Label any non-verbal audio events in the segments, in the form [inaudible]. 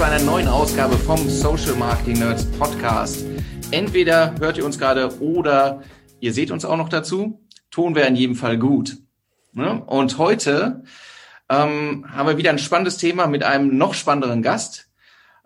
zu einer neuen Ausgabe vom Social Marketing Nerds Podcast. Entweder hört ihr uns gerade oder ihr seht uns auch noch dazu. Ton wäre in jedem Fall gut. Ne? Und heute ähm, haben wir wieder ein spannendes Thema mit einem noch spannenderen Gast.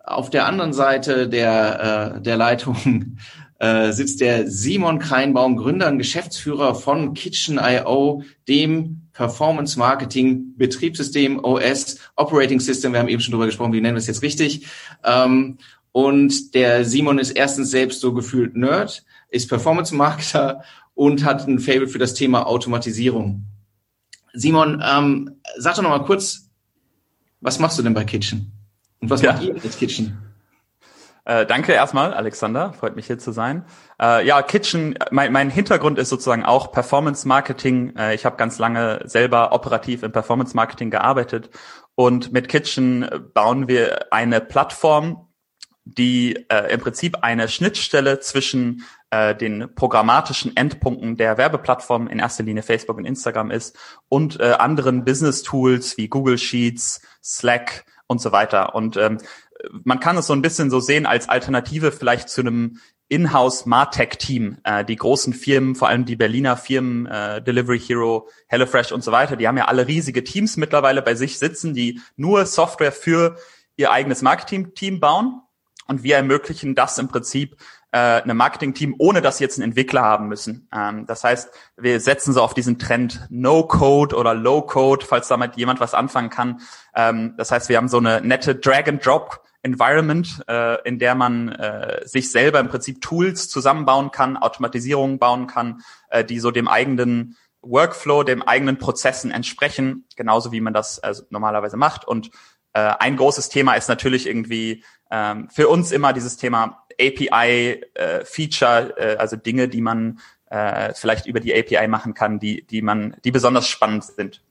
Auf der anderen Seite der, äh, der Leitung [laughs] äh, sitzt der Simon Kreinbaum, Gründer und Geschäftsführer von Kitchen.io, dem Performance Marketing Betriebssystem OS Operating System. Wir haben eben schon drüber gesprochen, wie nennen wir es jetzt richtig. Ähm, und der Simon ist erstens selbst so gefühlt Nerd, ist Performance Marketer und hat ein Fable für das Thema Automatisierung. Simon, ähm, sag doch noch mal kurz, was machst du denn bei Kitchen? Und was ja. macht ihr mit Kitchen? Äh, danke erstmal, Alexander. Freut mich hier zu sein. Äh, ja, Kitchen, mein, mein Hintergrund ist sozusagen auch Performance Marketing. Äh, ich habe ganz lange selber operativ im Performance Marketing gearbeitet. Und mit Kitchen bauen wir eine Plattform, die äh, im Prinzip eine Schnittstelle zwischen äh, den programmatischen Endpunkten der Werbeplattform, in erster Linie Facebook und Instagram ist, und äh, anderen Business-Tools wie Google Sheets, Slack und so weiter. Und ähm, man kann es so ein bisschen so sehen als Alternative vielleicht zu einem Inhouse Martech-Team. Äh, die großen Firmen, vor allem die Berliner Firmen, äh, Delivery Hero, HelloFresh und so weiter, die haben ja alle riesige Teams mittlerweile bei sich sitzen, die nur Software für ihr eigenes Marketing-Team bauen. Und wir ermöglichen das im Prinzip äh, einem Marketing-Team, ohne dass sie jetzt einen Entwickler haben müssen. Ähm, das heißt, wir setzen so auf diesen Trend No-Code oder Low-Code, falls damit jemand was anfangen kann. Ähm, das heißt, wir haben so eine nette Drag-and-Drop Environment, äh, in der man äh, sich selber im Prinzip Tools zusammenbauen kann, Automatisierungen bauen kann, äh, die so dem eigenen Workflow, dem eigenen Prozessen entsprechen, genauso wie man das äh, normalerweise macht. Und äh, ein großes Thema ist natürlich irgendwie ähm, für uns immer dieses Thema API-Feature, äh, äh, also Dinge, die man äh, vielleicht über die API machen kann, die, die man, die besonders spannend sind.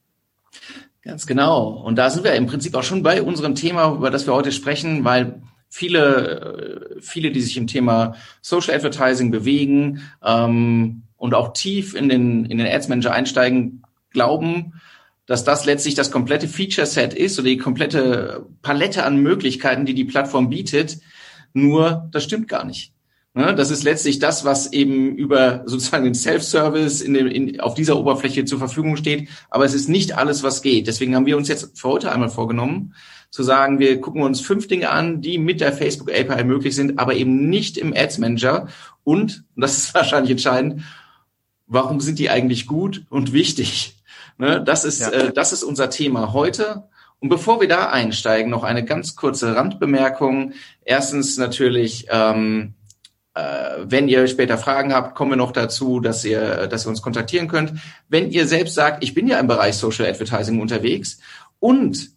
Ganz genau. Und da sind wir im Prinzip auch schon bei unserem Thema, über das wir heute sprechen, weil viele, äh, viele, die sich im Thema Social Advertising bewegen ähm, und auch tief in den, in den Ads Manager einsteigen, glauben, dass das letztlich das komplette Feature Set ist oder die komplette Palette an Möglichkeiten, die die Plattform bietet. Nur das stimmt gar nicht. Ne, das ist letztlich das, was eben über sozusagen den Self-Service in dem, in, auf dieser Oberfläche zur Verfügung steht. Aber es ist nicht alles, was geht. Deswegen haben wir uns jetzt für heute einmal vorgenommen, zu sagen, wir gucken uns fünf Dinge an, die mit der Facebook API möglich sind, aber eben nicht im Ads Manager. Und, und das ist [laughs] wahrscheinlich entscheidend, warum sind die eigentlich gut und wichtig? Ne, das ist, ja. äh, das ist unser Thema heute. Und bevor wir da einsteigen, noch eine ganz kurze Randbemerkung. Erstens natürlich, ähm, äh, wenn ihr später Fragen habt, kommen wir noch dazu, dass ihr, dass ihr uns kontaktieren könnt. Wenn ihr selbst sagt, ich bin ja im Bereich Social Advertising unterwegs und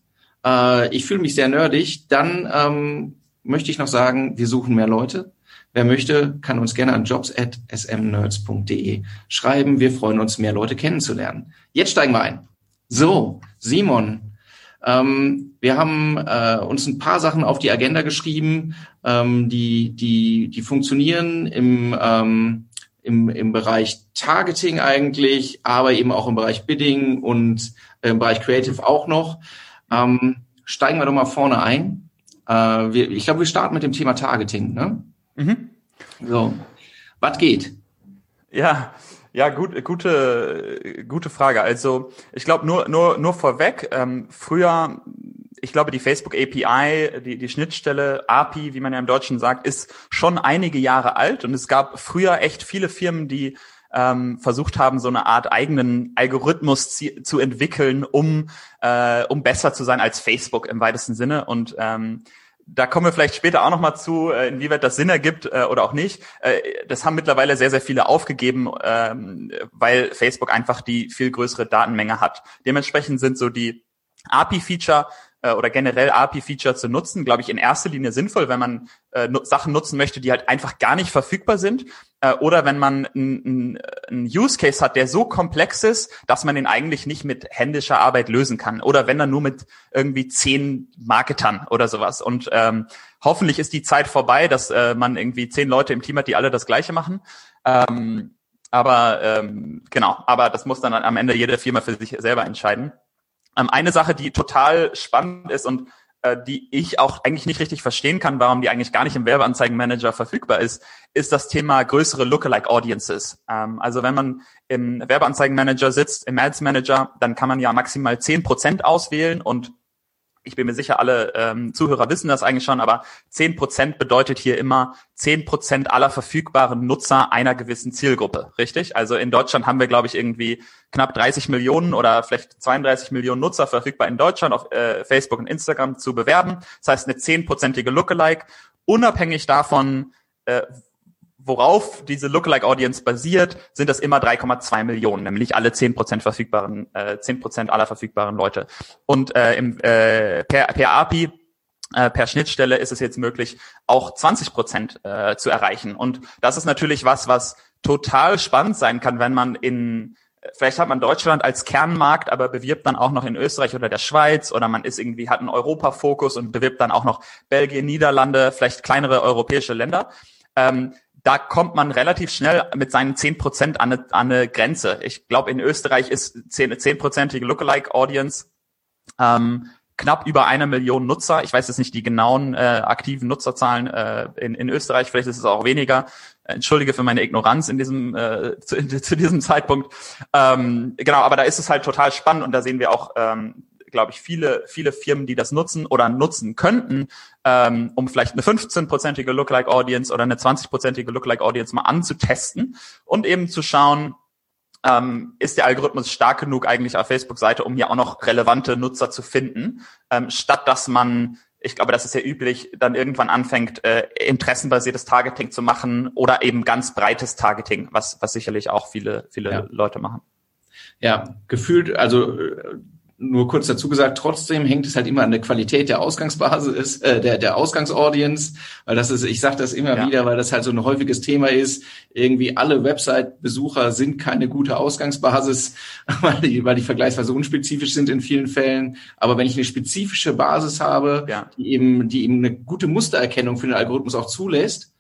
äh, ich fühle mich sehr nerdig, dann ähm, möchte ich noch sagen, wir suchen mehr Leute. Wer möchte, kann uns gerne an jobs@smnerds.de schreiben. Wir freuen uns, mehr Leute kennenzulernen. Jetzt steigen wir ein. So, Simon, ähm, wir haben äh, uns ein paar Sachen auf die Agenda geschrieben, ähm, die, die, die funktionieren im, ähm, im, im Bereich Targeting eigentlich, aber eben auch im Bereich Bidding und im Bereich Creative auch noch. Ähm, steigen wir doch mal vorne ein. Äh, wir, ich glaube, wir starten mit dem Thema Targeting. Ne? Mhm. So, was geht? Ja, ja, gut, gute, gute Frage. Also ich glaube nur, nur, nur vorweg. Ähm, früher, ich glaube, die Facebook API, die, die Schnittstelle API, wie man ja im Deutschen sagt, ist schon einige Jahre alt und es gab früher echt viele Firmen, die ähm, versucht haben, so eine Art eigenen Algorithmus zu entwickeln, um, äh, um besser zu sein als Facebook im weitesten Sinne. Und ähm, da kommen wir vielleicht später auch nochmal zu, äh, inwieweit das Sinn ergibt äh, oder auch nicht. Äh, das haben mittlerweile sehr, sehr viele aufgegeben, ähm, weil Facebook einfach die viel größere Datenmenge hat. Dementsprechend sind so die API-Feature äh, oder generell API-Feature zu nutzen, glaube ich, in erster Linie sinnvoll, wenn man äh, Sachen nutzen möchte, die halt einfach gar nicht verfügbar sind äh, oder wenn man einen Use Case hat, der so komplex ist, dass man den eigentlich nicht mit händischer Arbeit lösen kann oder wenn dann nur mit irgendwie zehn Marketern oder sowas. Und ähm, hoffentlich ist die Zeit vorbei, dass äh, man irgendwie zehn Leute im Team hat, die alle das Gleiche machen. Ähm, aber ähm, genau, aber das muss dann am Ende jede Firma für sich selber entscheiden. Ähm, eine Sache, die total spannend ist und äh, die ich auch eigentlich nicht richtig verstehen kann, warum die eigentlich gar nicht im Werbeanzeigenmanager verfügbar ist, ist das Thema größere Lookalike Audiences. Ähm, also wenn man im Werbeanzeigenmanager sitzt, im Ads Manager, dann kann man ja maximal zehn Prozent auswählen und ich bin mir sicher, alle ähm, Zuhörer wissen das eigentlich schon, aber zehn Prozent bedeutet hier immer zehn Prozent aller verfügbaren Nutzer einer gewissen Zielgruppe, richtig? Also in Deutschland haben wir, glaube ich, irgendwie knapp 30 Millionen oder vielleicht 32 Millionen Nutzer verfügbar in Deutschland auf äh, Facebook und Instagram zu bewerben. Das heißt, eine zehnprozentige Lookalike, unabhängig davon, äh, worauf diese Lookalike Audience basiert, sind das immer 3,2 Millionen, nämlich alle 10% verfügbaren, äh, 10% aller verfügbaren Leute. Und äh, im, äh, per, per API äh, per Schnittstelle ist es jetzt möglich, auch 20 Prozent äh, zu erreichen. Und das ist natürlich was, was total spannend sein kann, wenn man in vielleicht hat man Deutschland als Kernmarkt, aber bewirbt dann auch noch in Österreich oder der Schweiz oder man ist irgendwie, hat einen Europafokus und bewirbt dann auch noch Belgien, Niederlande, vielleicht kleinere europäische Länder. Ähm, da kommt man relativ schnell mit seinen zehn Prozent an, an eine Grenze. Ich glaube, in Österreich ist eine zehnprozentige Lookalike-Audience ähm, knapp über eine Million Nutzer. Ich weiß jetzt nicht die genauen äh, aktiven Nutzerzahlen äh, in, in Österreich, vielleicht ist es auch weniger. Entschuldige für meine Ignoranz in diesem äh, [laughs] zu, zu diesem Zeitpunkt. Ähm, genau, aber da ist es halt total spannend und da sehen wir auch ähm, glaube ich, viele, viele Firmen, die das nutzen oder nutzen könnten, ähm, um vielleicht eine 15-prozentige Lookalike Audience oder eine 20-prozentige Lookalike Audience mal anzutesten und eben zu schauen, ähm, ist der Algorithmus stark genug eigentlich auf Facebook-Seite, um hier auch noch relevante Nutzer zu finden, ähm, statt dass man ich glaube, das ist ja üblich, dann irgendwann anfängt, äh, interessenbasiertes Targeting zu machen oder eben ganz breites Targeting, was, was sicherlich auch viele, viele ja. Leute machen. Ja, gefühlt, also nur kurz dazu gesagt, trotzdem hängt es halt immer an der Qualität der Ausgangsbasis, äh, der, der Ausgangsaudience, weil das ist, ich sage das immer ja. wieder, weil das halt so ein häufiges Thema ist. Irgendwie alle Website-Besucher sind keine gute Ausgangsbasis, [laughs] weil die, weil die vergleichsweise unspezifisch sind in vielen Fällen. Aber wenn ich eine spezifische Basis habe, ja. die eben, die eben eine gute Mustererkennung für den Algorithmus auch zulässt,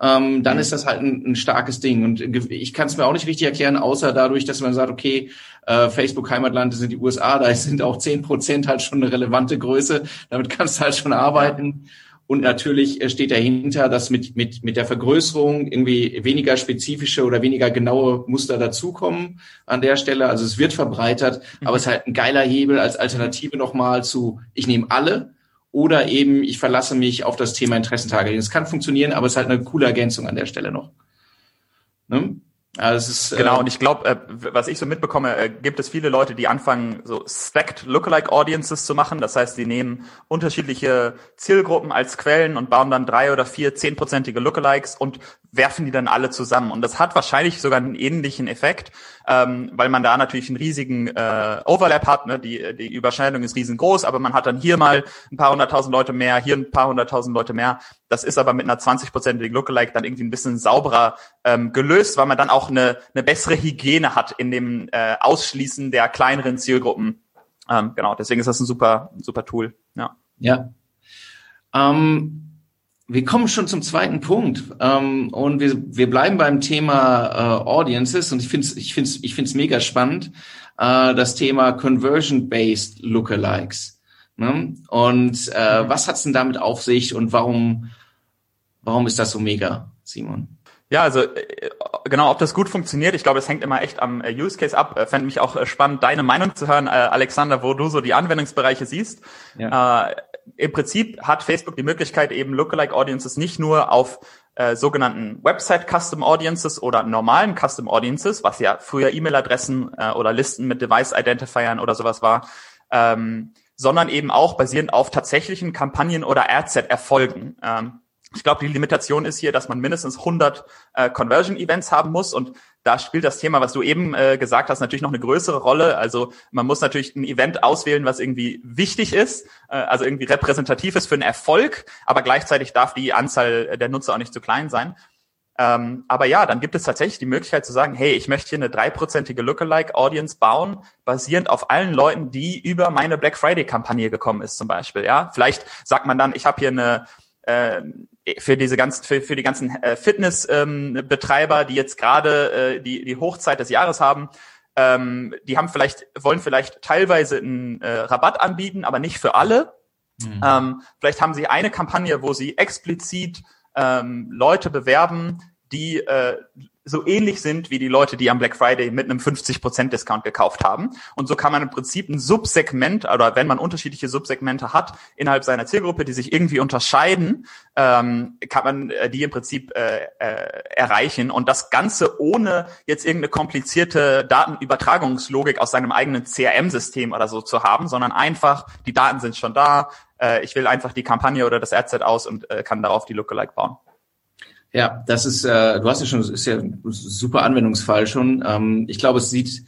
ähm, dann mhm. ist das halt ein, ein starkes Ding. Und ich kann es mir auch nicht richtig erklären, außer dadurch, dass man sagt, okay, äh, Facebook Heimatland sind die USA, da sind auch zehn Prozent halt schon eine relevante Größe. Damit kannst du halt schon arbeiten. Und natürlich äh, steht dahinter, dass mit, mit, mit der Vergrößerung irgendwie weniger spezifische oder weniger genaue Muster dazukommen an der Stelle. Also es wird verbreitert, mhm. aber es ist halt ein geiler Hebel als Alternative nochmal zu, ich nehme alle oder eben ich verlasse mich auf das Thema Interessentargeting. Es kann funktionieren, aber es ist halt eine coole Ergänzung an der Stelle noch. Ne? Also es ist, genau, äh, und ich glaube, äh, was ich so mitbekomme, äh, gibt es viele Leute, die anfangen, so stacked Lookalike Audiences zu machen. Das heißt, sie nehmen unterschiedliche Zielgruppen als Quellen und bauen dann drei oder vier zehnprozentige Lookalikes und werfen die dann alle zusammen. Und das hat wahrscheinlich sogar einen ähnlichen Effekt, ähm, weil man da natürlich einen riesigen äh, Overlap hat. Ne? Die, die Überschneidung ist riesengroß, aber man hat dann hier mal ein paar hunderttausend Leute mehr, hier ein paar hunderttausend Leute mehr. Das ist aber mit einer 20-prozentigen Lookalike dann irgendwie ein bisschen sauberer ähm, gelöst, weil man dann auch eine, eine bessere Hygiene hat in dem äh, Ausschließen der kleineren Zielgruppen. Ähm, genau, deswegen ist das ein super, super Tool. Ja. Ja. Ähm wir kommen schon zum zweiten Punkt ähm, und wir, wir bleiben beim Thema äh, Audiences und ich finde es ich find's, ich find's mega spannend, äh, das Thema Conversion-Based Lookalikes. Ne? Und äh, mhm. was hat's denn damit auf sich und warum, warum ist das so mega, Simon? Ja, also äh, genau, ob das gut funktioniert, ich glaube, es hängt immer echt am äh, Use Case ab. Äh, fände mich auch spannend, deine Meinung zu hören, Alexander, wo du so die Anwendungsbereiche siehst. Ja. Äh, im Prinzip hat Facebook die Möglichkeit, eben Lookalike Audiences nicht nur auf äh, sogenannten Website Custom Audiences oder normalen Custom Audiences, was ja früher E-Mail-Adressen äh, oder Listen mit Device Identifiern oder sowas war, ähm, sondern eben auch basierend auf tatsächlichen Kampagnen oder Ad-Set-Erfolgen. Ähm, ich glaube, die Limitation ist hier, dass man mindestens 100 äh, Conversion-Events haben muss und da spielt das Thema, was du eben äh, gesagt hast, natürlich noch eine größere Rolle. Also man muss natürlich ein Event auswählen, was irgendwie wichtig ist, äh, also irgendwie repräsentativ ist für einen Erfolg, aber gleichzeitig darf die Anzahl der Nutzer auch nicht zu klein sein. Ähm, aber ja, dann gibt es tatsächlich die Möglichkeit zu sagen, hey, ich möchte hier eine dreiprozentige Lookalike-Audience bauen, basierend auf allen Leuten, die über meine Black Friday-Kampagne gekommen ist zum Beispiel. Ja, vielleicht sagt man dann, ich habe hier eine äh, für diese ganzen für, für die ganzen äh, Fitnessbetreiber, ähm, die jetzt gerade äh, die die Hochzeit des Jahres haben, ähm, die haben vielleicht wollen vielleicht teilweise einen äh, Rabatt anbieten, aber nicht für alle. Mhm. Ähm, vielleicht haben Sie eine Kampagne, wo Sie explizit ähm, Leute bewerben, die äh, so ähnlich sind wie die Leute, die am Black Friday mit einem 50% Discount gekauft haben. Und so kann man im Prinzip ein Subsegment oder wenn man unterschiedliche Subsegmente hat innerhalb seiner Zielgruppe, die sich irgendwie unterscheiden, ähm, kann man äh, die im Prinzip äh, äh, erreichen. Und das Ganze ohne jetzt irgendeine komplizierte Datenübertragungslogik aus seinem eigenen CRM-System oder so zu haben, sondern einfach, die Daten sind schon da, äh, ich will einfach die Kampagne oder das Adset aus und äh, kann darauf die Lookalike bauen. Ja, das ist, äh, du hast ja schon, ist ja ein super Anwendungsfall schon. Ähm, ich glaube, es sieht,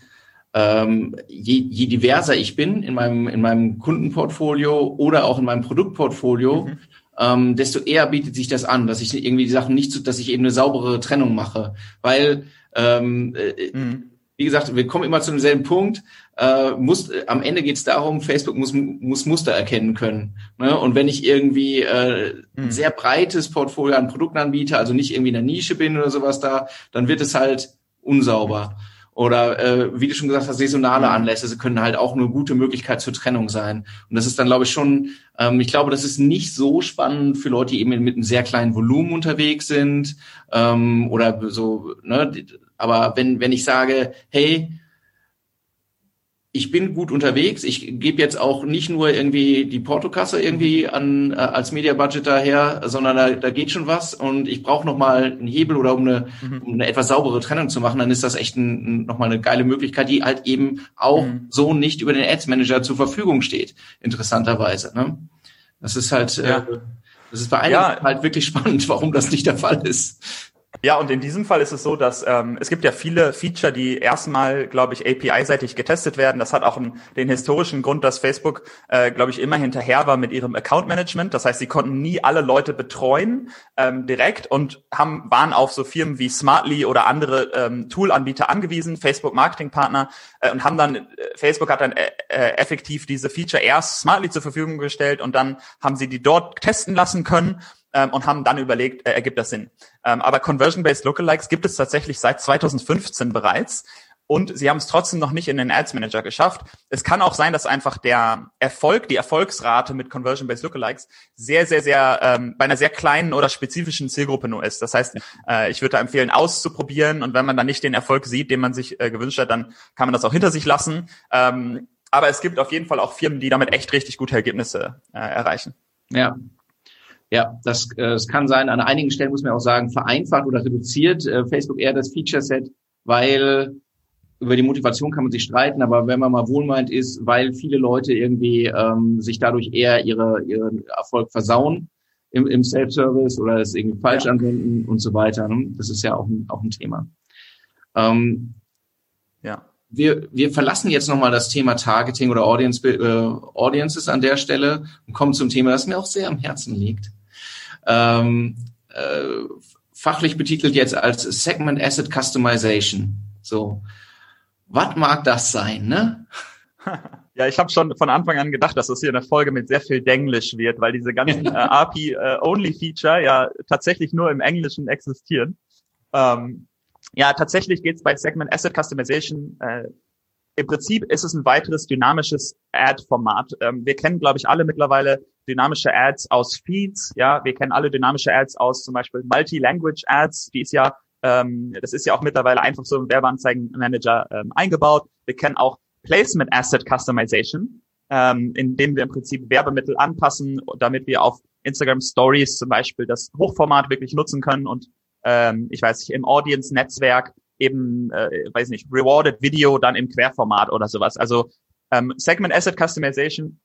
ähm, je, je diverser ich bin in meinem, in meinem Kundenportfolio oder auch in meinem Produktportfolio, mhm. ähm, desto eher bietet sich das an, dass ich irgendwie die Sachen nicht, dass ich eben eine saubere Trennung mache. Weil ähm, äh, mhm wie gesagt, wir kommen immer zu demselben Punkt. Äh, muss, am Ende geht es darum, Facebook muss, muss Muster erkennen können. Ne? Und wenn ich irgendwie äh, ein hm. sehr breites Portfolio an Produkten anbiete, also nicht irgendwie in der Nische bin oder sowas da, dann wird es halt unsauber. Oder äh, wie du schon gesagt hast, saisonale hm. Anlässe können halt auch eine gute Möglichkeit zur Trennung sein. Und das ist dann, glaube ich, schon, ähm, ich glaube, das ist nicht so spannend für Leute, die eben mit einem sehr kleinen Volumen unterwegs sind ähm, oder so, ne, aber wenn, wenn ich sage, hey, ich bin gut unterwegs, ich gebe jetzt auch nicht nur irgendwie die Portokasse irgendwie an äh, als Media Budget daher, sondern da, da geht schon was und ich brauche noch mal einen Hebel oder um eine, mhm. um eine etwas saubere Trennung zu machen, dann ist das echt ein, noch mal eine geile Möglichkeit, die halt eben auch mhm. so nicht über den Ads Manager zur Verfügung steht, interessanterweise. Ne? Das ist halt, äh, ja. äh, das ist bei einigen ja. halt wirklich spannend, warum das nicht der Fall ist. Ja, und in diesem Fall ist es so, dass ähm, es gibt ja viele Feature, die erstmal, glaube ich, API-seitig getestet werden. Das hat auch einen, den historischen Grund, dass Facebook, äh, glaube ich, immer hinterher war mit ihrem Account-Management. Das heißt, sie konnten nie alle Leute betreuen ähm, direkt und haben waren auf so Firmen wie Smartly oder andere ähm, Tool-Anbieter angewiesen, Facebook-Marketing-Partner, äh, und haben dann, äh, Facebook hat dann äh, äh, effektiv diese Feature erst Smartly zur Verfügung gestellt und dann haben sie die dort testen lassen können ähm, und haben dann überlegt, äh, ergibt das Sinn. Ähm, aber Conversion-Based Lookalikes gibt es tatsächlich seit 2015 bereits und sie haben es trotzdem noch nicht in den Ads Manager geschafft. Es kann auch sein, dass einfach der Erfolg, die Erfolgsrate mit Conversion-Based Lookalikes sehr, sehr, sehr ähm, bei einer sehr kleinen oder spezifischen Zielgruppe nur ist. Das heißt, äh, ich würde da empfehlen, auszuprobieren und wenn man dann nicht den Erfolg sieht, den man sich äh, gewünscht hat, dann kann man das auch hinter sich lassen. Ähm, aber es gibt auf jeden Fall auch Firmen, die damit echt richtig gute Ergebnisse äh, erreichen. Ja, ja, das, äh, das kann sein. An einigen Stellen muss man auch sagen, vereinfacht oder reduziert äh, Facebook eher das Feature-Set, weil über die Motivation kann man sich streiten, aber wenn man mal wohlmeint ist, weil viele Leute irgendwie ähm, sich dadurch eher ihre, ihren Erfolg versauen im, im Self-Service oder es irgendwie falsch ja. anwenden und so weiter. Ne? Das ist ja auch ein, auch ein Thema. Ähm, ja. Wir, wir verlassen jetzt nochmal das Thema Targeting oder Audience, äh, Audiences an der Stelle und kommen zum Thema, das mir auch sehr am Herzen liegt ähm, äh, fachlich betitelt jetzt als Segment Asset Customization. So, was mag das sein, ne? [laughs] Ja, ich habe schon von Anfang an gedacht, dass das hier eine Folge mit sehr viel Denglisch wird, weil diese ganzen äh, [laughs] API-Only-Feature äh, ja tatsächlich nur im Englischen existieren. Ähm, ja, tatsächlich geht es bei Segment Asset Customization äh, im Prinzip ist es ein weiteres dynamisches Ad-Format. Ähm, wir kennen, glaube ich, alle mittlerweile dynamische Ads aus Feeds. Ja, wir kennen alle dynamische Ads aus zum Beispiel Multi-Language Ads. Die ist ja, ähm, das ist ja auch mittlerweile einfach so im Werbeanzeigenmanager ähm, eingebaut. Wir kennen auch Placement Asset Customization, ähm, indem wir im Prinzip Werbemittel anpassen, damit wir auf Instagram Stories zum Beispiel das Hochformat wirklich nutzen können und ähm, ich weiß nicht, im Audience-Netzwerk eben, äh, weiß nicht, Rewarded Video dann im Querformat oder sowas. Also ähm, Segment Asset Customization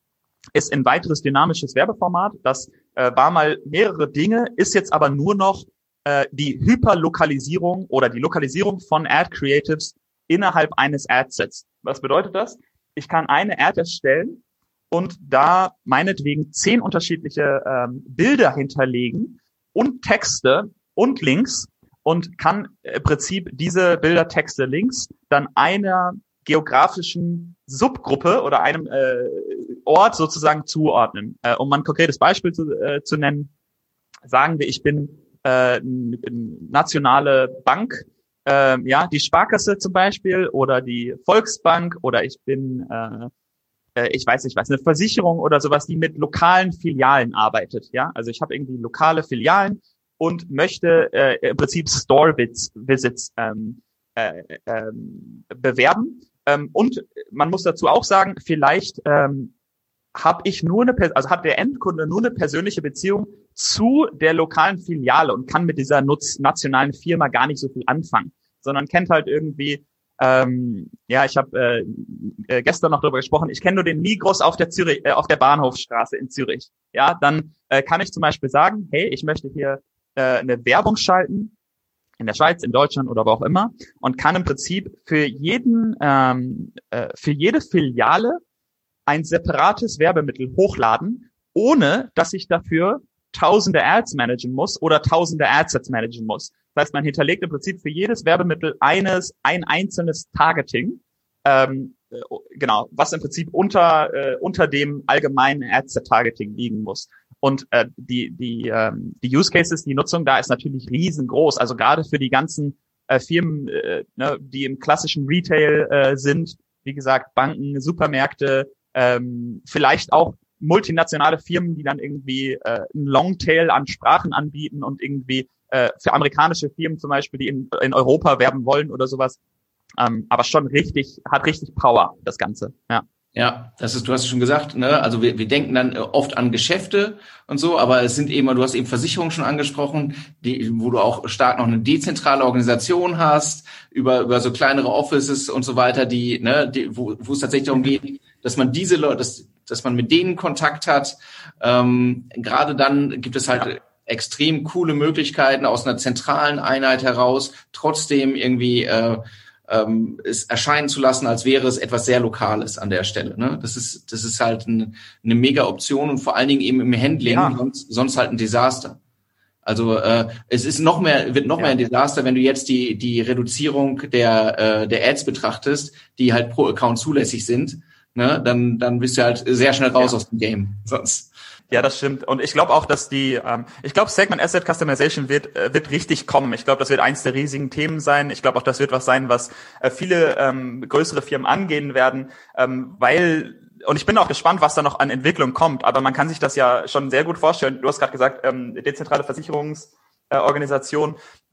ist ein weiteres dynamisches Werbeformat. Das äh, war mal mehrere Dinge, ist jetzt aber nur noch äh, die Hyperlokalisierung oder die Lokalisierung von Ad Creatives innerhalb eines Adsets. Was bedeutet das? Ich kann eine Ad erstellen und da meinetwegen zehn unterschiedliche ähm, Bilder hinterlegen und Texte und Links und kann im Prinzip diese Bilder, Texte, Links dann einer geografischen Subgruppe oder einem äh, Ort sozusagen zuordnen. Äh, um mal ein konkretes Beispiel zu, äh, zu nennen, sagen wir, ich bin äh, nationale Bank, äh, ja, die Sparkasse zum Beispiel oder die Volksbank oder ich bin äh, äh, ich weiß nicht was, eine Versicherung oder sowas, die mit lokalen Filialen arbeitet. Ja, also ich habe irgendwie lokale Filialen und möchte äh, im Prinzip Store-Visits ähm, äh, ähm, bewerben. Ähm, und man muss dazu auch sagen, vielleicht ähm, habe ich nur eine, also hat der Endkunde nur eine persönliche Beziehung zu der lokalen Filiale und kann mit dieser nutz nationalen Firma gar nicht so viel anfangen, sondern kennt halt irgendwie, ähm, ja, ich habe äh, äh, gestern noch darüber gesprochen, ich kenne nur den Migros auf der Zürich, äh, auf der Bahnhofstraße in Zürich. Ja, dann äh, kann ich zum Beispiel sagen, hey, ich möchte hier äh, eine Werbung schalten in der Schweiz, in Deutschland oder wo auch immer und kann im Prinzip für jeden, ähm, äh, für jede Filiale ein separates Werbemittel hochladen, ohne dass ich dafür tausende Ads managen muss oder tausende Adsets managen muss. Das heißt, man hinterlegt im Prinzip für jedes Werbemittel eines, ein einzelnes Targeting, ähm, äh, genau, was im Prinzip unter, äh, unter dem allgemeinen Adset-Targeting liegen muss. Und äh, die, die, ähm, die Use Cases, die Nutzung da ist natürlich riesengroß. Also gerade für die ganzen äh, Firmen, äh, ne, die im klassischen Retail äh, sind, wie gesagt, Banken, Supermärkte, ähm, vielleicht auch multinationale Firmen, die dann irgendwie äh, ein Longtail an Sprachen anbieten und irgendwie äh, für amerikanische Firmen zum Beispiel, die in, in Europa werben wollen oder sowas. Ähm, aber schon richtig, hat richtig Power, das Ganze. Ja. Ja, das ist, du hast schon gesagt, ne, also wir, wir denken dann oft an Geschäfte und so, aber es sind eben, du hast eben Versicherungen schon angesprochen, die, wo du auch stark noch eine dezentrale Organisation hast, über, über so kleinere Offices und so weiter, die, ne, die, wo, wo es tatsächlich darum geht, dass man diese Leute, dass, dass man mit denen Kontakt hat. Ähm, Gerade dann gibt es halt ja. extrem coole Möglichkeiten aus einer zentralen Einheit heraus, trotzdem irgendwie äh, ähm, es erscheinen zu lassen, als wäre es etwas sehr Lokales an der Stelle. Ne? Das ist das ist halt ein, eine mega Option und vor allen Dingen eben im Handling, ja. sonst, sonst halt ein Desaster. Also äh, es ist noch mehr wird noch ja. mehr ein Desaster, wenn du jetzt die die Reduzierung der äh, der Ads betrachtest, die halt pro Account zulässig sind. Ne? Dann dann bist du halt sehr schnell raus ja. aus dem Game. Sonst ja, das stimmt. Und ich glaube auch, dass die, ähm, ich glaube, Segment Asset Customization wird, äh, wird richtig kommen. Ich glaube, das wird eins der riesigen Themen sein. Ich glaube auch, das wird was sein, was äh, viele ähm, größere Firmen angehen werden, ähm, weil und ich bin auch gespannt, was da noch an Entwicklung kommt. Aber man kann sich das ja schon sehr gut vorstellen. Du hast gerade gesagt, ähm, dezentrale Versicherungs äh,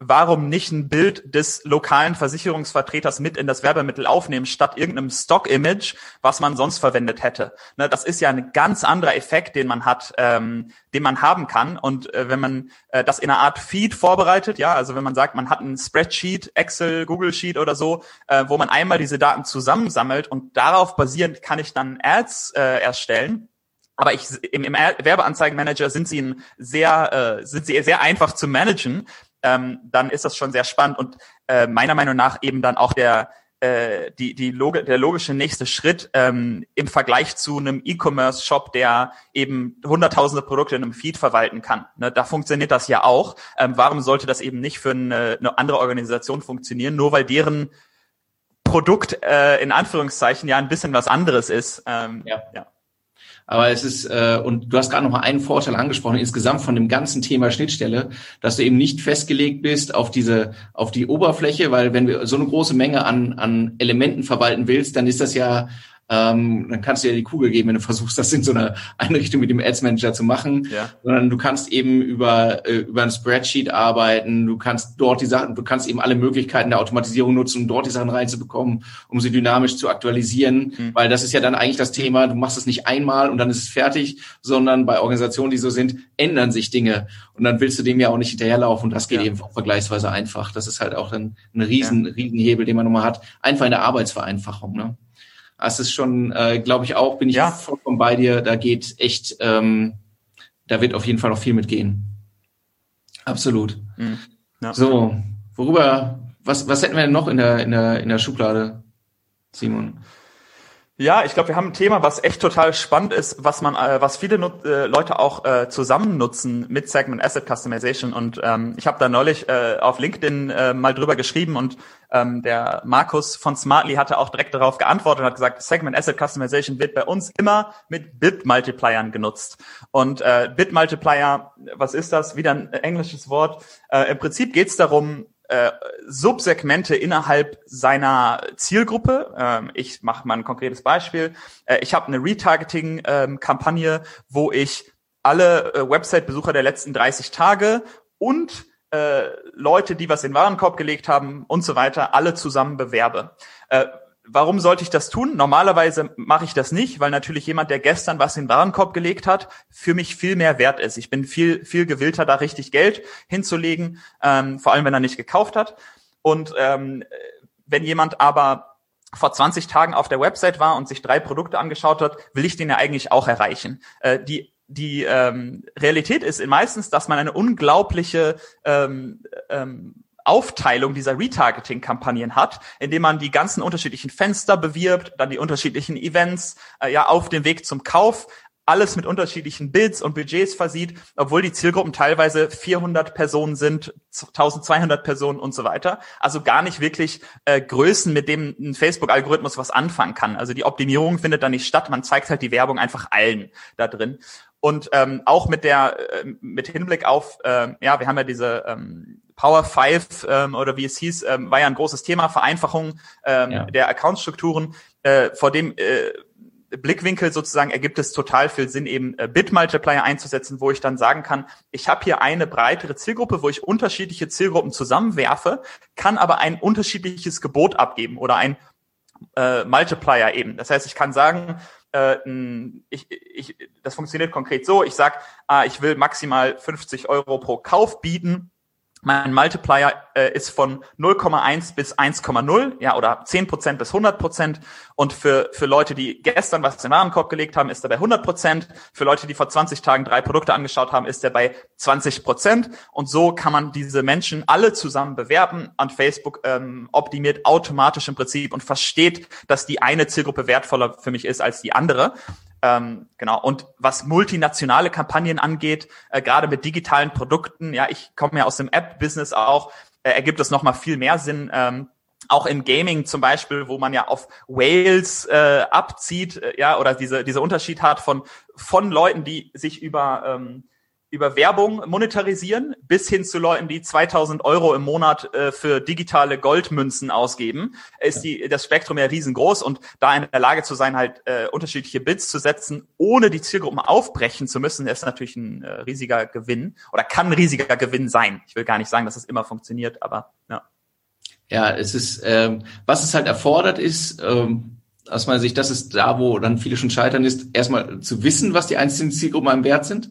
warum nicht ein Bild des lokalen Versicherungsvertreters mit in das Werbemittel aufnehmen, statt irgendeinem Stock-Image, was man sonst verwendet hätte. Ne, das ist ja ein ganz anderer Effekt, den man hat, ähm, den man haben kann. Und äh, wenn man äh, das in einer Art Feed vorbereitet, ja, also wenn man sagt, man hat ein Spreadsheet, Excel, Google Sheet oder so, äh, wo man einmal diese Daten zusammensammelt und darauf basierend kann ich dann Ads äh, erstellen, aber ich, im, im Werbeanzeigenmanager sind sie ein sehr, äh, sind sie sehr einfach zu managen. Ähm, dann ist das schon sehr spannend und äh, meiner Meinung nach eben dann auch der, äh, die, die Log der logische nächste Schritt ähm, im Vergleich zu einem E-Commerce-Shop, der eben hunderttausende Produkte in einem Feed verwalten kann. Ne, da funktioniert das ja auch. Ähm, warum sollte das eben nicht für eine, eine andere Organisation funktionieren, nur weil deren Produkt äh, in Anführungszeichen ja ein bisschen was anderes ist. Ähm, ja. ja. Aber es ist, äh, und du hast gerade noch mal einen Vorteil angesprochen, insgesamt von dem ganzen Thema Schnittstelle, dass du eben nicht festgelegt bist auf diese, auf die Oberfläche, weil wenn du so eine große Menge an, an Elementen verwalten willst, dann ist das ja ähm, dann kannst du ja die Kugel geben, wenn du versuchst, das in so einer Einrichtung mit dem Ads Manager zu machen. Ja. Sondern du kannst eben über, äh, über ein Spreadsheet arbeiten, du kannst dort die Sachen, du kannst eben alle Möglichkeiten der Automatisierung nutzen, um dort die Sachen reinzubekommen, um sie dynamisch zu aktualisieren. Mhm. Weil das ist ja dann eigentlich das Thema, du machst es nicht einmal und dann ist es fertig, sondern bei Organisationen, die so sind, ändern sich Dinge. Und dann willst du dem ja auch nicht hinterherlaufen. Und das geht ja. eben auch vergleichsweise einfach. Das ist halt auch ein, ein riesen, ja. riesen Hebel, den man nochmal hat. Einfach in der Arbeitsvereinfachung. Ne? Das ist schon, äh, glaube ich auch, bin ich ja. vollkommen bei dir. Da geht echt, ähm, da wird auf jeden Fall noch viel mitgehen. Absolut. Mhm. Ja. So, worüber, was, was hätten wir denn noch in der, in der, in der Schublade, Simon? Ja, ich glaube, wir haben ein Thema, was echt total spannend ist, was man, äh, was viele Nut äh, Leute auch äh, zusammen nutzen mit Segment Asset Customization. Und ähm, ich habe da neulich äh, auf LinkedIn äh, mal drüber geschrieben und ähm, der Markus von Smartly hatte auch direkt darauf geantwortet und hat gesagt, Segment Asset Customization wird bei uns immer mit Bit Multipliern genutzt. Und äh, Bit Multiplier, was ist das? Wieder ein englisches Wort. Äh, Im Prinzip geht es darum, äh, Subsegmente innerhalb seiner Zielgruppe. Ähm, ich mache mal ein konkretes Beispiel. Äh, ich habe eine Retargeting-Kampagne, ähm, wo ich alle äh, Website-Besucher der letzten 30 Tage und äh, Leute, die was in den Warenkorb gelegt haben und so weiter, alle zusammen bewerbe. Äh, warum sollte ich das tun? Normalerweise mache ich das nicht, weil natürlich jemand, der gestern was in den Warenkorb gelegt hat, für mich viel mehr wert ist. Ich bin viel, viel gewillter, da richtig Geld hinzulegen, ähm, vor allem wenn er nicht gekauft hat. Und ähm, wenn jemand aber vor 20 Tagen auf der Website war und sich drei Produkte angeschaut hat, will ich den ja eigentlich auch erreichen. Äh, die die ähm, Realität ist meistens, dass man eine unglaubliche ähm, ähm, Aufteilung dieser Retargeting-Kampagnen hat, indem man die ganzen unterschiedlichen Fenster bewirbt, dann die unterschiedlichen Events, äh, ja, auf dem Weg zum Kauf, alles mit unterschiedlichen Bids und Budgets versieht, obwohl die Zielgruppen teilweise 400 Personen sind, 1200 Personen und so weiter. Also gar nicht wirklich äh, Größen, mit denen ein Facebook-Algorithmus was anfangen kann. Also die Optimierung findet da nicht statt. Man zeigt halt die Werbung einfach allen da drin. Und ähm, auch mit der, äh, mit Hinblick auf, äh, ja, wir haben ja diese ähm, Power 5 ähm, oder wie es hieß, ähm, war ja ein großes Thema, Vereinfachung ähm, ja. der Accountstrukturen. Äh, vor dem äh, Blickwinkel sozusagen ergibt es total viel Sinn, eben äh, Bit-Multiplier einzusetzen, wo ich dann sagen kann, ich habe hier eine breitere Zielgruppe, wo ich unterschiedliche Zielgruppen zusammenwerfe, kann aber ein unterschiedliches Gebot abgeben oder ein äh, Multiplier eben. Das heißt, ich kann sagen, äh, ich, ich, das funktioniert konkret so, ich sag, ah, ich will maximal 50 Euro pro Kauf bieten mein Multiplier äh, ist von 0,1 bis 1,0, ja, oder 10% bis 100%. Und für, für Leute, die gestern was in den Warenkorb gelegt haben, ist er bei 100%. Für Leute, die vor 20 Tagen drei Produkte angeschaut haben, ist er bei 20%. Und so kann man diese Menschen alle zusammen bewerben. Und Facebook ähm, optimiert automatisch im Prinzip und versteht, dass die eine Zielgruppe wertvoller für mich ist als die andere. Ähm, genau. Und was multinationale Kampagnen angeht, äh, gerade mit digitalen Produkten, ja, ich komme ja aus dem App-Business auch, äh, ergibt es nochmal viel mehr Sinn. Ähm, auch im Gaming zum Beispiel, wo man ja auf Whales äh, abzieht, äh, ja, oder diese, diese Unterschied hat von, von Leuten, die sich über ähm, über Werbung monetarisieren, bis hin zu Leuten, die 2000 Euro im Monat äh, für digitale Goldmünzen ausgeben, ist die, das Spektrum ja riesengroß und da in der Lage zu sein, halt äh, unterschiedliche Bits zu setzen, ohne die Zielgruppen aufbrechen zu müssen, ist natürlich ein äh, riesiger Gewinn oder kann ein riesiger Gewinn sein. Ich will gar nicht sagen, dass es das immer funktioniert, aber ja. Ja, es ist, ähm, was es halt erfordert ist, ähm, aus meiner Sicht, das ist da, wo dann viele schon scheitern, ist erstmal zu wissen, was die einzelnen Zielgruppen einem wert sind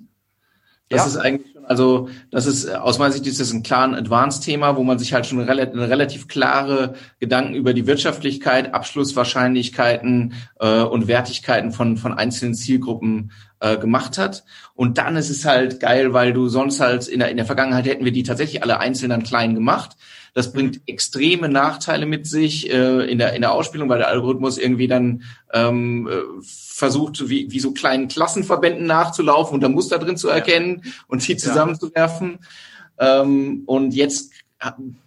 das ja. ist eigentlich schon, also das ist aus meiner Sicht ist das ein klaren Advanced-Thema, wo man sich halt schon relativ, relativ klare Gedanken über die Wirtschaftlichkeit, Abschlusswahrscheinlichkeiten äh, und Wertigkeiten von, von einzelnen Zielgruppen äh, gemacht hat. Und dann ist es halt geil, weil du sonst halt in der, in der Vergangenheit hätten wir die tatsächlich alle einzeln dann klein gemacht. Das bringt extreme Nachteile mit sich äh, in, der, in der Ausspielung, weil der Algorithmus irgendwie dann ähm, äh, versucht, wie, wie so kleinen Klassenverbänden nachzulaufen und da Muster drin zu erkennen ja. und sie zusammenzuwerfen. Ja. Ähm, und jetzt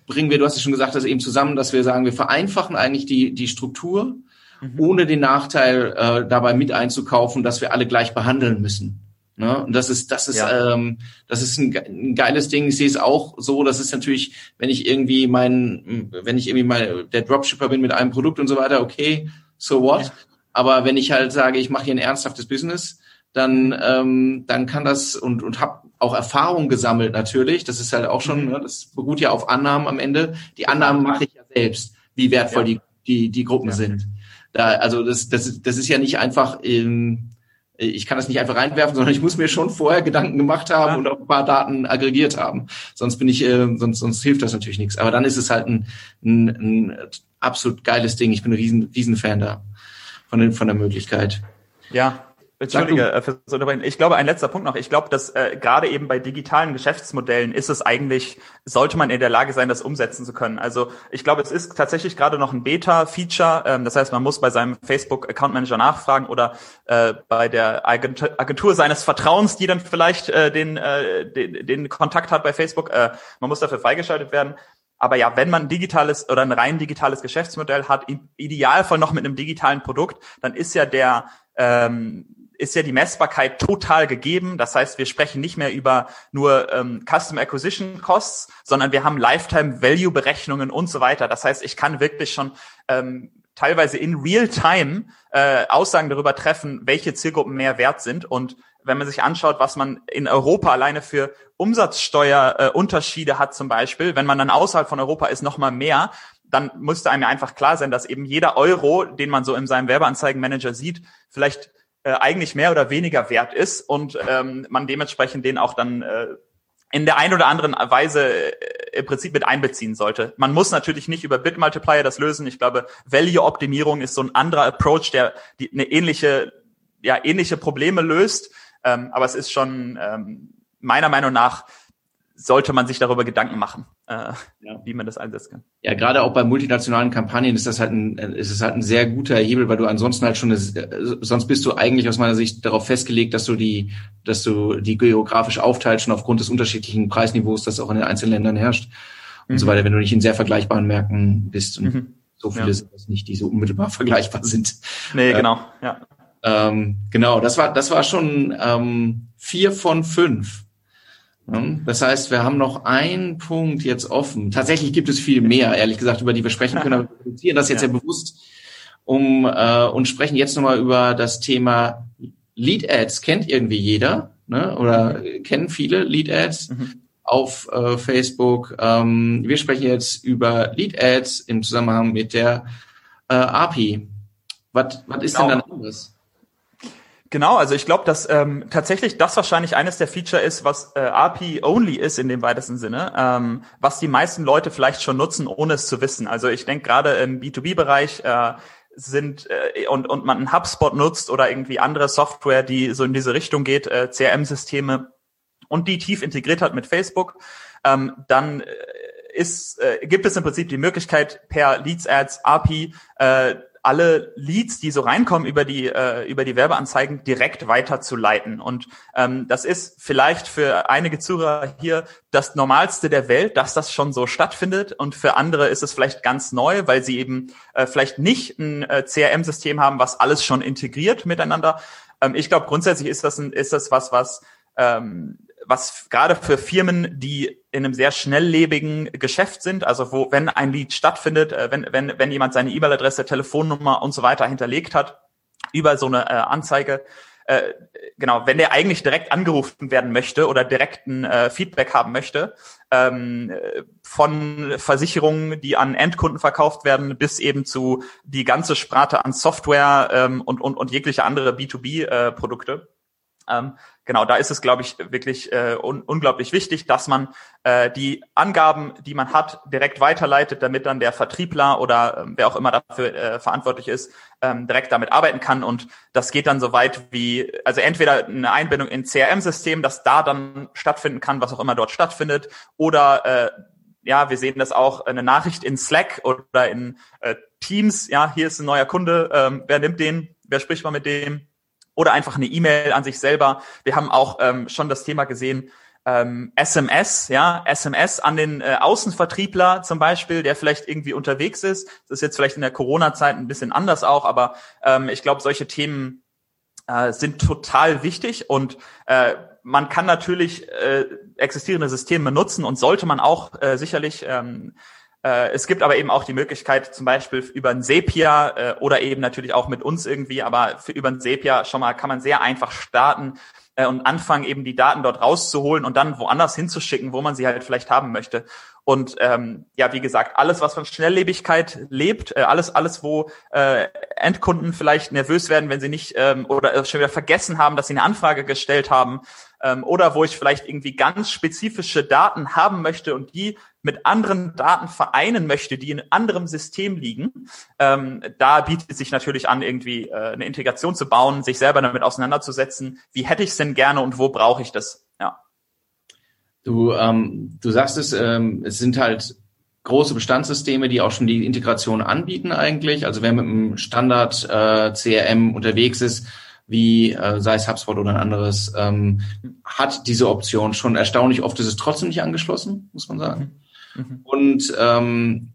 bringen wir, du hast es schon gesagt, das eben zusammen, dass wir sagen, wir vereinfachen eigentlich die, die Struktur, mhm. ohne den Nachteil äh, dabei mit einzukaufen, dass wir alle gleich behandeln müssen. Ne? Und das ist, das ist, ja. ähm, das ist ein, ein, geiles Ding. Ich sehe es auch so. Das ist natürlich, wenn ich irgendwie mein, wenn ich irgendwie mal der Dropshipper bin mit einem Produkt und so weiter, okay, so what? Ja. Aber wenn ich halt sage, ich mache hier ein ernsthaftes Business, dann, ähm, dann kann das und und habe auch Erfahrung gesammelt natürlich. Das ist halt auch schon, mhm. ne, das beruht ja auf Annahmen am Ende. Die Annahmen mache ich ja selbst, wie wertvoll ja. die die die Gruppen sind. Da, also das das das ist ja nicht einfach. Ähm, ich kann das nicht einfach reinwerfen, sondern ich muss mir schon vorher Gedanken gemacht haben ja. und auch ein paar Daten aggregiert haben. Sonst bin ich, äh, sonst, sonst hilft das natürlich nichts. Aber dann ist es halt ein, ein, ein absolut geiles Ding. Ich bin ein riesen, riesen Fan da von, den, von der Möglichkeit. Ja, Entschuldige, äh, ich glaube, ein letzter Punkt noch. Ich glaube, dass äh, gerade eben bei digitalen Geschäftsmodellen ist es eigentlich, sollte man in der Lage sein, das umsetzen zu können. Also ich glaube, es ist tatsächlich gerade noch ein Beta-Feature. Ähm, das heißt, man muss bei seinem Facebook-Account Manager nachfragen oder äh, bei der Agentur, Agentur seines Vertrauens, die dann vielleicht äh, den, äh, den, den Kontakt hat bei Facebook. Äh, man muss dafür freigeschaltet werden. Aber ja, wenn man ein digitales oder ein rein digitales Geschäftsmodell hat, im Idealfall noch mit einem digitalen Produkt, dann ist ja der ähm, ist ja die Messbarkeit total gegeben. Das heißt, wir sprechen nicht mehr über nur ähm, Custom Acquisition Costs, sondern wir haben Lifetime Value Berechnungen und so weiter. Das heißt, ich kann wirklich schon ähm, teilweise in Real Time äh, Aussagen darüber treffen, welche Zielgruppen mehr wert sind. Und wenn man sich anschaut, was man in Europa alleine für Umsatzsteuerunterschiede äh, hat zum Beispiel, wenn man dann außerhalb von Europa ist, noch mal mehr, dann müsste einem ja einfach klar sein, dass eben jeder Euro, den man so in seinem Werbeanzeigenmanager sieht, vielleicht äh, eigentlich mehr oder weniger wert ist und ähm, man dementsprechend den auch dann äh, in der einen oder anderen Weise äh, im Prinzip mit einbeziehen sollte. Man muss natürlich nicht über Bitmultiplier das lösen. Ich glaube, Value-Optimierung ist so ein anderer Approach, der die, eine ähnliche, ja, ähnliche Probleme löst. Ähm, aber es ist schon ähm, meiner Meinung nach sollte man sich darüber Gedanken machen, äh, ja. wie man das einsetzen kann. Ja, gerade auch bei multinationalen Kampagnen ist das halt ein, ist es halt ein sehr guter Hebel, weil du ansonsten halt schon, eine, sonst bist du eigentlich aus meiner Sicht darauf festgelegt, dass du die, dass du die geografisch aufteilst schon aufgrund des unterschiedlichen Preisniveaus, das auch in den einzelnen Ländern herrscht und mhm. so weiter, wenn du nicht in sehr vergleichbaren Märkten bist. Und mhm. so viele ja. sind das nicht, die so unmittelbar [laughs] vergleichbar sind. Nee, äh, genau, ja. Ähm, genau, das war, das war schon ähm, vier von fünf. Das heißt, wir haben noch einen Punkt jetzt offen. Tatsächlich gibt es viel mehr, ehrlich gesagt, über die wir sprechen können, aber wir reduzieren das jetzt ja, ja bewusst um äh, und sprechen jetzt nochmal über das Thema Lead Ads. Kennt irgendwie jeder, ne? Oder mhm. kennen viele Lead Ads mhm. auf äh, Facebook. Ähm, wir sprechen jetzt über Lead Ads im Zusammenhang mit der äh, API. Was, was ist genau. denn dann anders? Genau, also ich glaube, dass ähm, tatsächlich das wahrscheinlich eines der Feature ist, was äh, API-only ist in dem weitesten Sinne, ähm, was die meisten Leute vielleicht schon nutzen, ohne es zu wissen. Also ich denke gerade im B2B-Bereich äh, sind äh, und, und man einen HubSpot nutzt oder irgendwie andere Software, die so in diese Richtung geht, äh, CRM-Systeme und die tief integriert hat mit Facebook, ähm, dann äh, ist, äh, gibt es im Prinzip die Möglichkeit per Leads Ads API äh, alle Leads, die so reinkommen über die äh, über die Werbeanzeigen, direkt weiterzuleiten. Und ähm, das ist vielleicht für einige Zuhörer hier das Normalste der Welt, dass das schon so stattfindet. Und für andere ist es vielleicht ganz neu, weil sie eben äh, vielleicht nicht ein äh, CRM-System haben, was alles schon integriert miteinander. Ähm, ich glaube, grundsätzlich ist das ein, ist das was, was ähm, was gerade für Firmen, die in einem sehr schnelllebigen Geschäft sind, also wo, wenn ein Lead stattfindet, äh, wenn, wenn, wenn jemand seine E-Mail-Adresse, Telefonnummer und so weiter hinterlegt hat, über so eine äh, Anzeige, äh, genau, wenn der eigentlich direkt angerufen werden möchte oder direkt ein äh, Feedback haben möchte, ähm, von Versicherungen, die an Endkunden verkauft werden, bis eben zu die ganze Sparte an Software ähm, und, und, und jegliche andere B2B-Produkte. Äh, ähm, genau, da ist es, glaube ich, wirklich äh, un unglaublich wichtig, dass man äh, die Angaben, die man hat, direkt weiterleitet, damit dann der Vertriebler oder äh, wer auch immer dafür äh, verantwortlich ist, ähm, direkt damit arbeiten kann. Und das geht dann so weit wie, also entweder eine Einbindung in CRM-System, dass da dann stattfinden kann, was auch immer dort stattfindet, oder äh, ja, wir sehen das auch, eine Nachricht in Slack oder in äh, Teams, ja, hier ist ein neuer Kunde, ähm, wer nimmt den, wer spricht mal mit dem, oder einfach eine E-Mail an sich selber. Wir haben auch ähm, schon das Thema gesehen, ähm, SMS, ja, SMS an den äh, Außenvertriebler zum Beispiel, der vielleicht irgendwie unterwegs ist. Das ist jetzt vielleicht in der Corona-Zeit ein bisschen anders auch, aber ähm, ich glaube, solche Themen äh, sind total wichtig und äh, man kann natürlich äh, existierende Systeme nutzen und sollte man auch äh, sicherlich ähm, äh, es gibt aber eben auch die Möglichkeit, zum Beispiel über ein Sepia äh, oder eben natürlich auch mit uns irgendwie, aber für, über ein Sepia schon mal kann man sehr einfach starten äh, und anfangen, eben die Daten dort rauszuholen und dann woanders hinzuschicken, wo man sie halt vielleicht haben möchte. Und ähm, ja, wie gesagt, alles, was von Schnelllebigkeit lebt, äh, alles, alles, wo äh, Endkunden vielleicht nervös werden, wenn sie nicht ähm, oder schon wieder vergessen haben, dass sie eine Anfrage gestellt haben, ähm, oder wo ich vielleicht irgendwie ganz spezifische Daten haben möchte und die mit anderen Daten vereinen möchte, die in anderem System liegen, ähm, da bietet sich natürlich an, irgendwie äh, eine Integration zu bauen, sich selber damit auseinanderzusetzen. Wie hätte ich es denn gerne und wo brauche ich das? Ja. Du, ähm, du sagst es, ähm, es sind halt große Bestandssysteme, die auch schon die Integration anbieten eigentlich. Also wer mit einem Standard äh, CRM unterwegs ist, wie äh, sei es HubSpot oder ein anderes, ähm, hat diese Option schon erstaunlich oft ist es trotzdem nicht angeschlossen, muss man sagen. Mhm. Und ähm,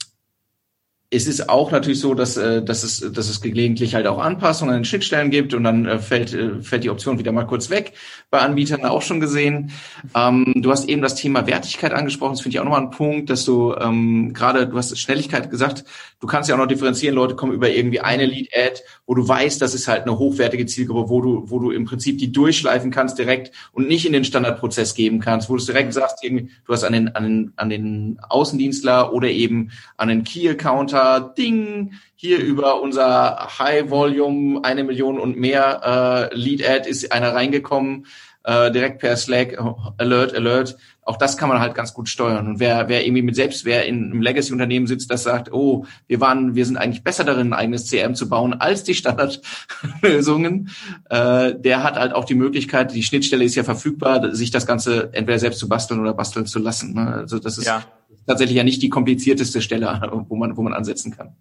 es ist auch natürlich so, dass, äh, dass, es, dass es gelegentlich halt auch Anpassungen an den Schnittstellen gibt und dann äh, fällt, äh, fällt die Option wieder mal kurz weg. Bei Anbietern auch schon gesehen. Ähm, du hast eben das Thema Wertigkeit angesprochen. Das finde ich auch nochmal ein Punkt, dass du ähm, gerade, du hast Schnelligkeit gesagt, du kannst ja auch noch differenzieren. Leute kommen über irgendwie eine Lead-Ad, wo du weißt, das ist halt eine hochwertige Zielgruppe, wo du, wo du im Prinzip die durchschleifen kannst direkt und nicht in den Standardprozess geben kannst, wo du direkt sagst, du hast an den, an den, an den Außendienstler oder eben an den Key-Accounter unter Ding hier über unser High Volume eine Million und mehr äh, Lead Ad ist einer reingekommen äh, direkt per Slack Alert Alert. Auch das kann man halt ganz gut steuern. Und wer wer irgendwie mit selbst wer in einem Legacy Unternehmen sitzt, das sagt, oh, wir waren wir sind eigentlich besser darin, ein eigenes CRM zu bauen als die Standardlösungen, [laughs] äh, der hat halt auch die Möglichkeit, die Schnittstelle ist ja verfügbar, sich das Ganze entweder selbst zu basteln oder basteln zu lassen. Ne? Also das ist ja tatsächlich ja nicht die komplizierteste Stelle, wo man, wo man ansetzen kann.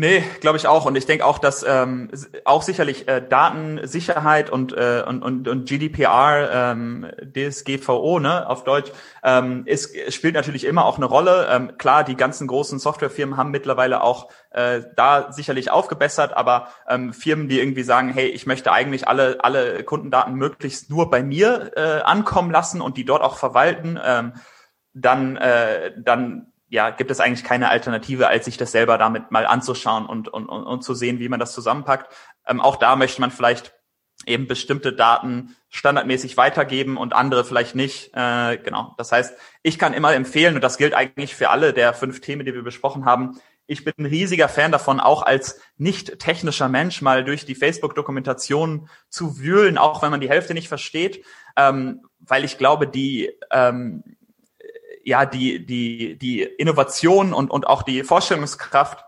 Nee, glaube ich auch. Und ich denke auch, dass ähm, auch sicherlich äh, Datensicherheit und, äh, und, und, und GDPR, ähm, DSGVO, ne, auf Deutsch, ähm, ist, spielt natürlich immer auch eine Rolle. Ähm, klar, die ganzen großen Softwarefirmen haben mittlerweile auch äh, da sicherlich aufgebessert, aber ähm, Firmen, die irgendwie sagen, hey, ich möchte eigentlich alle, alle Kundendaten möglichst nur bei mir äh, ankommen lassen und die dort auch verwalten, ähm, dann, äh, dann ja, gibt es eigentlich keine Alternative, als sich das selber damit mal anzuschauen und, und, und, und zu sehen, wie man das zusammenpackt. Ähm, auch da möchte man vielleicht eben bestimmte Daten standardmäßig weitergeben und andere vielleicht nicht. Äh, genau. Das heißt, ich kann immer empfehlen, und das gilt eigentlich für alle der fünf Themen, die wir besprochen haben, ich bin ein riesiger Fan davon, auch als nicht technischer Mensch mal durch die Facebook-Dokumentation zu wühlen, auch wenn man die Hälfte nicht versteht, ähm, weil ich glaube, die ähm, ja, die, die, die Innovation und, und auch die Vorstellungskraft,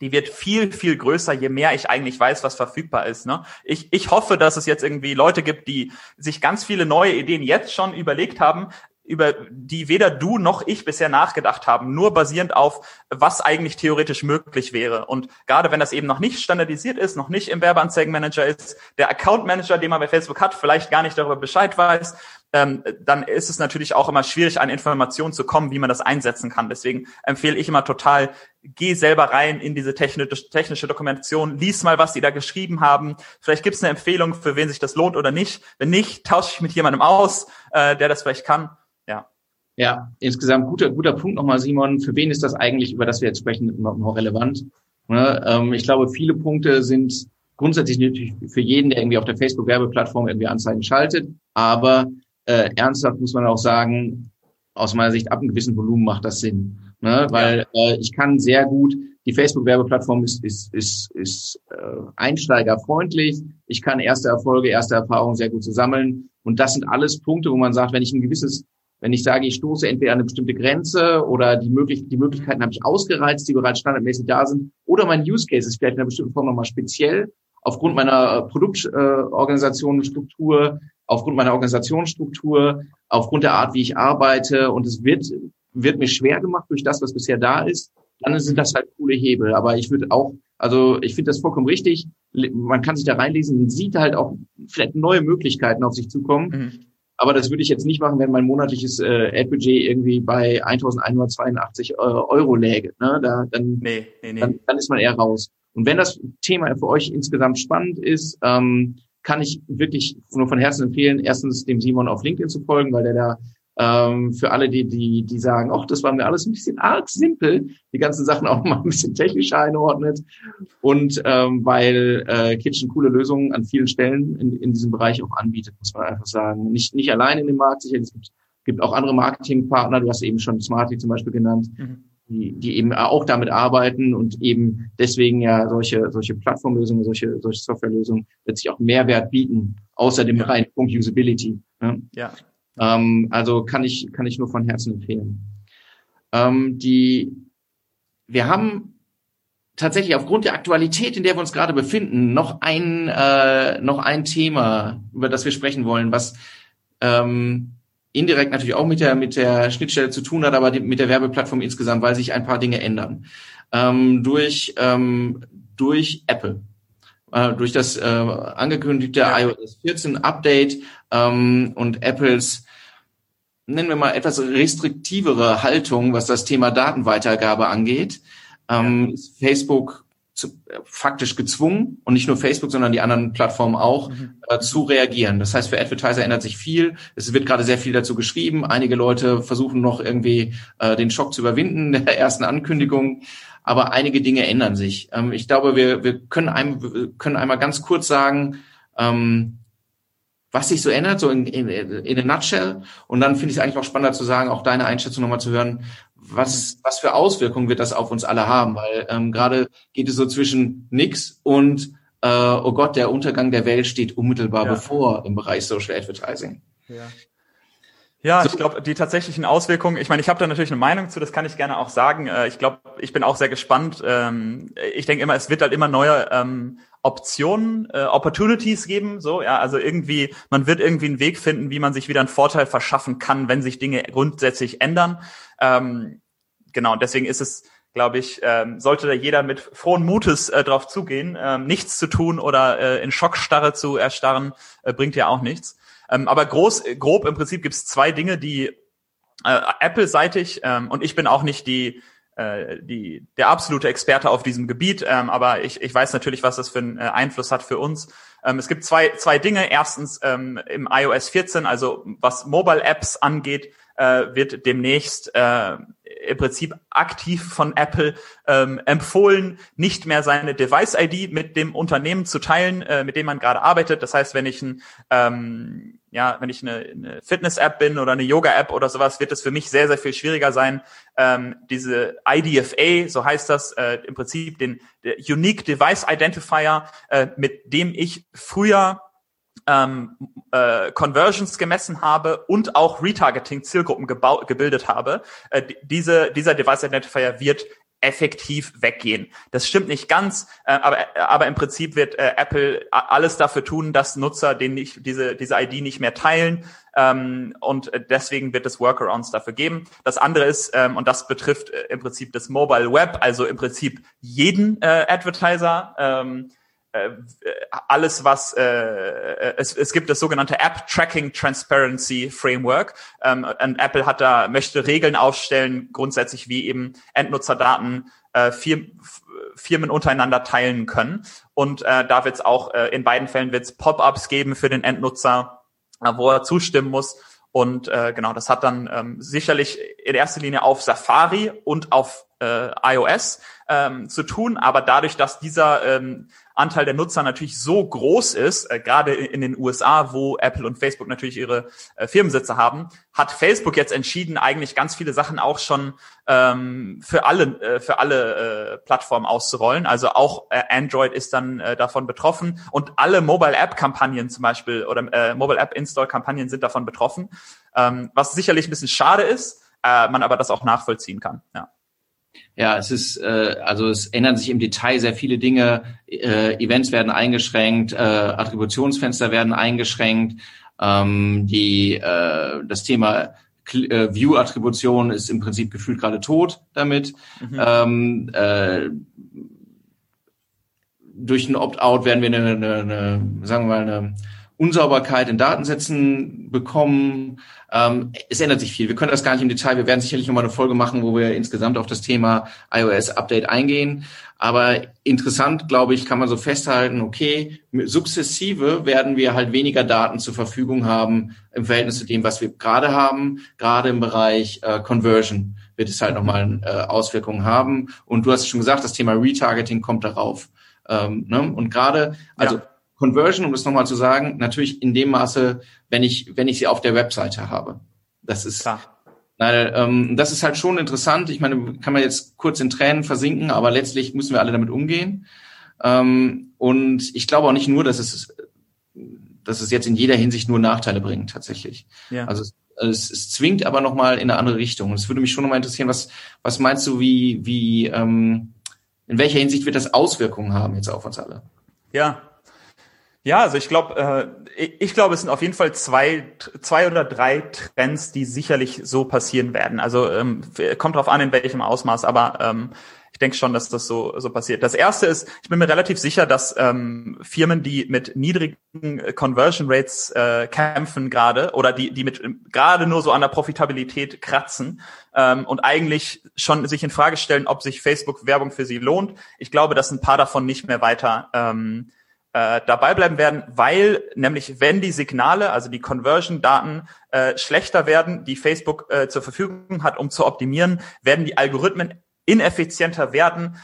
die wird viel, viel größer, je mehr ich eigentlich weiß, was verfügbar ist. Ne? Ich, ich hoffe, dass es jetzt irgendwie Leute gibt, die sich ganz viele neue Ideen jetzt schon überlegt haben, über die weder du noch ich bisher nachgedacht haben, nur basierend auf, was eigentlich theoretisch möglich wäre. Und gerade wenn das eben noch nicht standardisiert ist, noch nicht im Werbeanzeigenmanager ist, der Account Manager, den man bei Facebook hat, vielleicht gar nicht darüber Bescheid weiß, ähm, dann ist es natürlich auch immer schwierig, an Informationen zu kommen, wie man das einsetzen kann. Deswegen empfehle ich immer total, geh selber rein in diese technische, technische Dokumentation, lies mal, was die da geschrieben haben. Vielleicht gibt es eine Empfehlung, für wen sich das lohnt oder nicht. Wenn nicht, tausche ich mit jemandem aus, äh, der das vielleicht kann. Ja. Ja, insgesamt guter, guter Punkt nochmal, Simon. Für wen ist das eigentlich, über das wir jetzt sprechen, noch relevant? Ne? Ähm, ich glaube, viele Punkte sind grundsätzlich natürlich für jeden, der irgendwie auf der Facebook-Werbeplattform irgendwie Anzeigen schaltet. Aber äh, ernsthaft muss man auch sagen, aus meiner Sicht ab einem gewissen Volumen macht das Sinn. Ne? Weil äh, ich kann sehr gut, die Facebook-Werbeplattform ist, ist, ist, ist äh, einsteigerfreundlich. Ich kann erste Erfolge, erste Erfahrungen sehr gut zusammen. Und das sind alles Punkte, wo man sagt, wenn ich ein gewisses, wenn ich sage, ich stoße entweder an eine bestimmte Grenze oder die, möglich die Möglichkeiten habe ich ausgereizt, die bereits standardmäßig da sind, oder mein Use Case ist vielleicht in einer bestimmten Form nochmal speziell, aufgrund meiner Produktorganisation, Struktur, aufgrund meiner Organisationsstruktur, aufgrund der Art, wie ich arbeite und es wird, wird mir schwer gemacht durch das, was bisher da ist, dann sind das halt coole Hebel. Aber ich würde auch, also ich finde das vollkommen richtig. Man kann sich da reinlesen und sieht halt auch vielleicht neue Möglichkeiten auf sich zukommen. Mhm. Aber das würde ich jetzt nicht machen, wenn mein monatliches äh, Ad-Budget irgendwie bei 1.182 äh, Euro läge. Ne? Da, dann, nee, nee, nee. Dann, dann ist man eher raus. Und wenn das Thema für euch insgesamt spannend ist, ähm, kann ich wirklich nur von Herzen empfehlen, erstens dem Simon auf LinkedIn zu folgen, weil der da ähm, für alle, die, die, die sagen, ach, das war mir alles ein bisschen arg simpel, die ganzen Sachen [laughs] auch mal ein bisschen technischer einordnet. Und ähm, weil äh, Kitchen coole Lösungen an vielen Stellen in, in diesem Bereich auch anbietet, muss man einfach sagen. Nicht, nicht allein in dem Markt, sicherlich, es gibt, gibt auch andere Marketingpartner, du hast eben schon Smarty zum Beispiel genannt, mhm die, die eben auch damit arbeiten und eben deswegen ja solche, solche Plattformlösungen, solche, solche Softwarelösungen letztlich auch Mehrwert bieten, außer dem ja. reinen Punkt Usability. Ne? Ja. Ähm, also kann ich, kann ich nur von Herzen empfehlen. Ähm, die, wir haben tatsächlich aufgrund der Aktualität, in der wir uns gerade befinden, noch ein, äh, noch ein Thema, über das wir sprechen wollen, was ähm, indirekt natürlich auch mit der, mit der Schnittstelle zu tun hat, aber die, mit der Werbeplattform insgesamt, weil sich ein paar Dinge ändern. Ähm, durch, ähm, durch Apple. Äh, durch das äh, angekündigte ja. iOS 14 Update ähm, und Apples nennen wir mal etwas restriktivere Haltung, was das Thema Datenweitergabe angeht, ähm, ja. ist Facebook zu, äh, faktisch gezwungen und nicht nur Facebook, sondern die anderen Plattformen auch mhm. äh, zu reagieren. Das heißt, für Advertiser ändert sich viel. Es wird gerade sehr viel dazu geschrieben. Einige Leute versuchen noch irgendwie äh, den Schock zu überwinden [laughs] der ersten Ankündigung. Aber einige Dinge ändern sich. Ähm, ich glaube, wir, wir, können einem, wir können einmal ganz kurz sagen, ähm, was sich so ändert, so in, in, in a nutshell. Und dann finde ich es eigentlich auch spannender zu sagen, auch deine Einschätzung nochmal zu hören, was, was für Auswirkungen wird das auf uns alle haben? Weil ähm, gerade geht es so zwischen nix und äh, oh Gott, der Untergang der Welt steht unmittelbar ja. bevor im Bereich Social Advertising. Ja. Ja, so. ich glaube, die tatsächlichen Auswirkungen, ich meine, ich habe da natürlich eine Meinung zu, das kann ich gerne auch sagen. Äh, ich glaube, ich bin auch sehr gespannt. Ähm, ich denke immer, es wird halt immer neue ähm, Optionen, äh, Opportunities geben. So, ja, also irgendwie, man wird irgendwie einen Weg finden, wie man sich wieder einen Vorteil verschaffen kann, wenn sich Dinge grundsätzlich ändern. Ähm, genau, deswegen ist es, glaube ich, ähm, sollte da jeder mit frohen Mutes äh, drauf zugehen. Ähm, nichts zu tun oder äh, in Schockstarre zu erstarren, äh, bringt ja auch nichts. Ähm, aber groß, grob im Prinzip gibt es zwei Dinge, die äh, Apple-seitig, ähm, und ich bin auch nicht die äh, die, der absolute Experte auf diesem Gebiet, ähm, aber ich, ich weiß natürlich, was das für einen äh, Einfluss hat für uns. Ähm, es gibt zwei, zwei Dinge. Erstens ähm, im iOS 14, also was Mobile Apps angeht, äh, wird demnächst äh, im Prinzip aktiv von Apple ähm, empfohlen, nicht mehr seine Device-ID mit dem Unternehmen zu teilen, äh, mit dem man gerade arbeitet. Das heißt, wenn ich ein ähm, ja, wenn ich eine, eine Fitness-App bin oder eine Yoga-App oder sowas, wird es für mich sehr, sehr viel schwieriger sein, ähm, diese IDFA, so heißt das, äh, im Prinzip den Unique Device Identifier, äh, mit dem ich früher ähm, äh, Conversions gemessen habe und auch Retargeting-Zielgruppen gebildet habe. Äh, diese, dieser Device Identifier wird effektiv weggehen. Das stimmt nicht ganz, äh, aber, aber im Prinzip wird äh, Apple alles dafür tun, dass Nutzer den nicht, diese, diese ID nicht mehr teilen. Ähm, und deswegen wird es Workarounds dafür geben. Das andere ist, ähm, und das betrifft äh, im Prinzip das Mobile Web, also im Prinzip jeden äh, Advertiser. Ähm, äh, alles, was äh, äh, es, es gibt das sogenannte App Tracking Transparency Framework. Ähm, und Apple hat da möchte Regeln aufstellen, grundsätzlich wie eben Endnutzerdaten äh, Firmen, Firmen untereinander teilen können. Und äh, da wird es auch äh, in beiden Fällen wird es Pop-ups geben für den Endnutzer, äh, wo er zustimmen muss. Und äh, genau, das hat dann ähm, sicherlich in erster Linie auf Safari und auf äh, iOS ähm, zu tun, aber dadurch, dass dieser ähm, Anteil der Nutzer natürlich so groß ist, äh, gerade in, den USA, wo Apple und Facebook natürlich ihre äh, Firmensitze haben, hat Facebook jetzt entschieden, eigentlich ganz viele Sachen auch schon ähm, für alle äh, für alle äh, Plattformen auszurollen. Also auch äh, Android ist dann äh, davon betroffen und alle Mobile App Kampagnen zum Beispiel oder äh, Mobile App Install Kampagnen sind davon betroffen, ähm, was sicherlich ein bisschen schade ist, äh, man aber das auch nachvollziehen kann. Ja. Ja, es ist, äh, also es ändern sich im Detail sehr viele Dinge. Äh, Events werden eingeschränkt, äh, Attributionsfenster werden eingeschränkt. Ähm, die, äh, das Thema äh, View-Attribution ist im Prinzip gefühlt gerade tot damit. Mhm. Ähm, äh, durch ein Opt-out werden wir eine, eine, eine, sagen wir mal, eine Unsauberkeit in Datensätzen bekommen. Ähm, es ändert sich viel. Wir können das gar nicht im Detail. Wir werden sicherlich nochmal eine Folge machen, wo wir insgesamt auf das Thema iOS-Update eingehen. Aber interessant, glaube ich, kann man so festhalten, okay, sukzessive werden wir halt weniger Daten zur Verfügung haben im Verhältnis zu dem, was wir gerade haben. Gerade im Bereich äh, Conversion wird es halt nochmal äh, Auswirkungen haben. Und du hast schon gesagt, das Thema Retargeting kommt darauf. Ähm, ne? Und gerade, also ja Conversion, um das nochmal zu sagen, natürlich in dem Maße, wenn ich, wenn ich sie auf der Webseite habe. Das ist, Klar. Nein, ähm, das ist halt schon interessant. Ich meine, kann man jetzt kurz in Tränen versinken, aber letztlich müssen wir alle damit umgehen. Ähm, und ich glaube auch nicht nur, dass es, dass es jetzt in jeder Hinsicht nur Nachteile bringt, tatsächlich. Ja. Also es, es, es zwingt aber nochmal in eine andere Richtung. Und es würde mich schon nochmal interessieren, was, was meinst du, wie, wie, ähm, in welcher Hinsicht wird das Auswirkungen haben jetzt auf uns alle? Ja, Ja, also ich glaube, äh, ich, glaube, es sind auf jeden Fall zwei, zwei oder drei Trends, die sicherlich so passieren werden. Also ähm, kommt drauf an, in welchem Ausmaß, aber ähm, ich denke schon, dass das so, so passiert. Das erste ist, ich bin mir relativ sicher, dass ähm, Firmen, die mit niedrigen Conversion Rates äh, kämpfen gerade oder die, die mit gerade nur so an der Profitabilität kratzen ähm, und eigentlich schon sich in Frage stellen, ob sich Facebook Werbung für sie lohnt. Ich glaube, dass ein paar davon nicht mehr weiter ähm, äh, dabei bleiben werden, weil nämlich wenn die Signale, also die Conversion-Daten äh, schlechter werden, die Facebook äh, zur Verfügung hat, um zu optimieren, werden die Algorithmen ineffizienter werden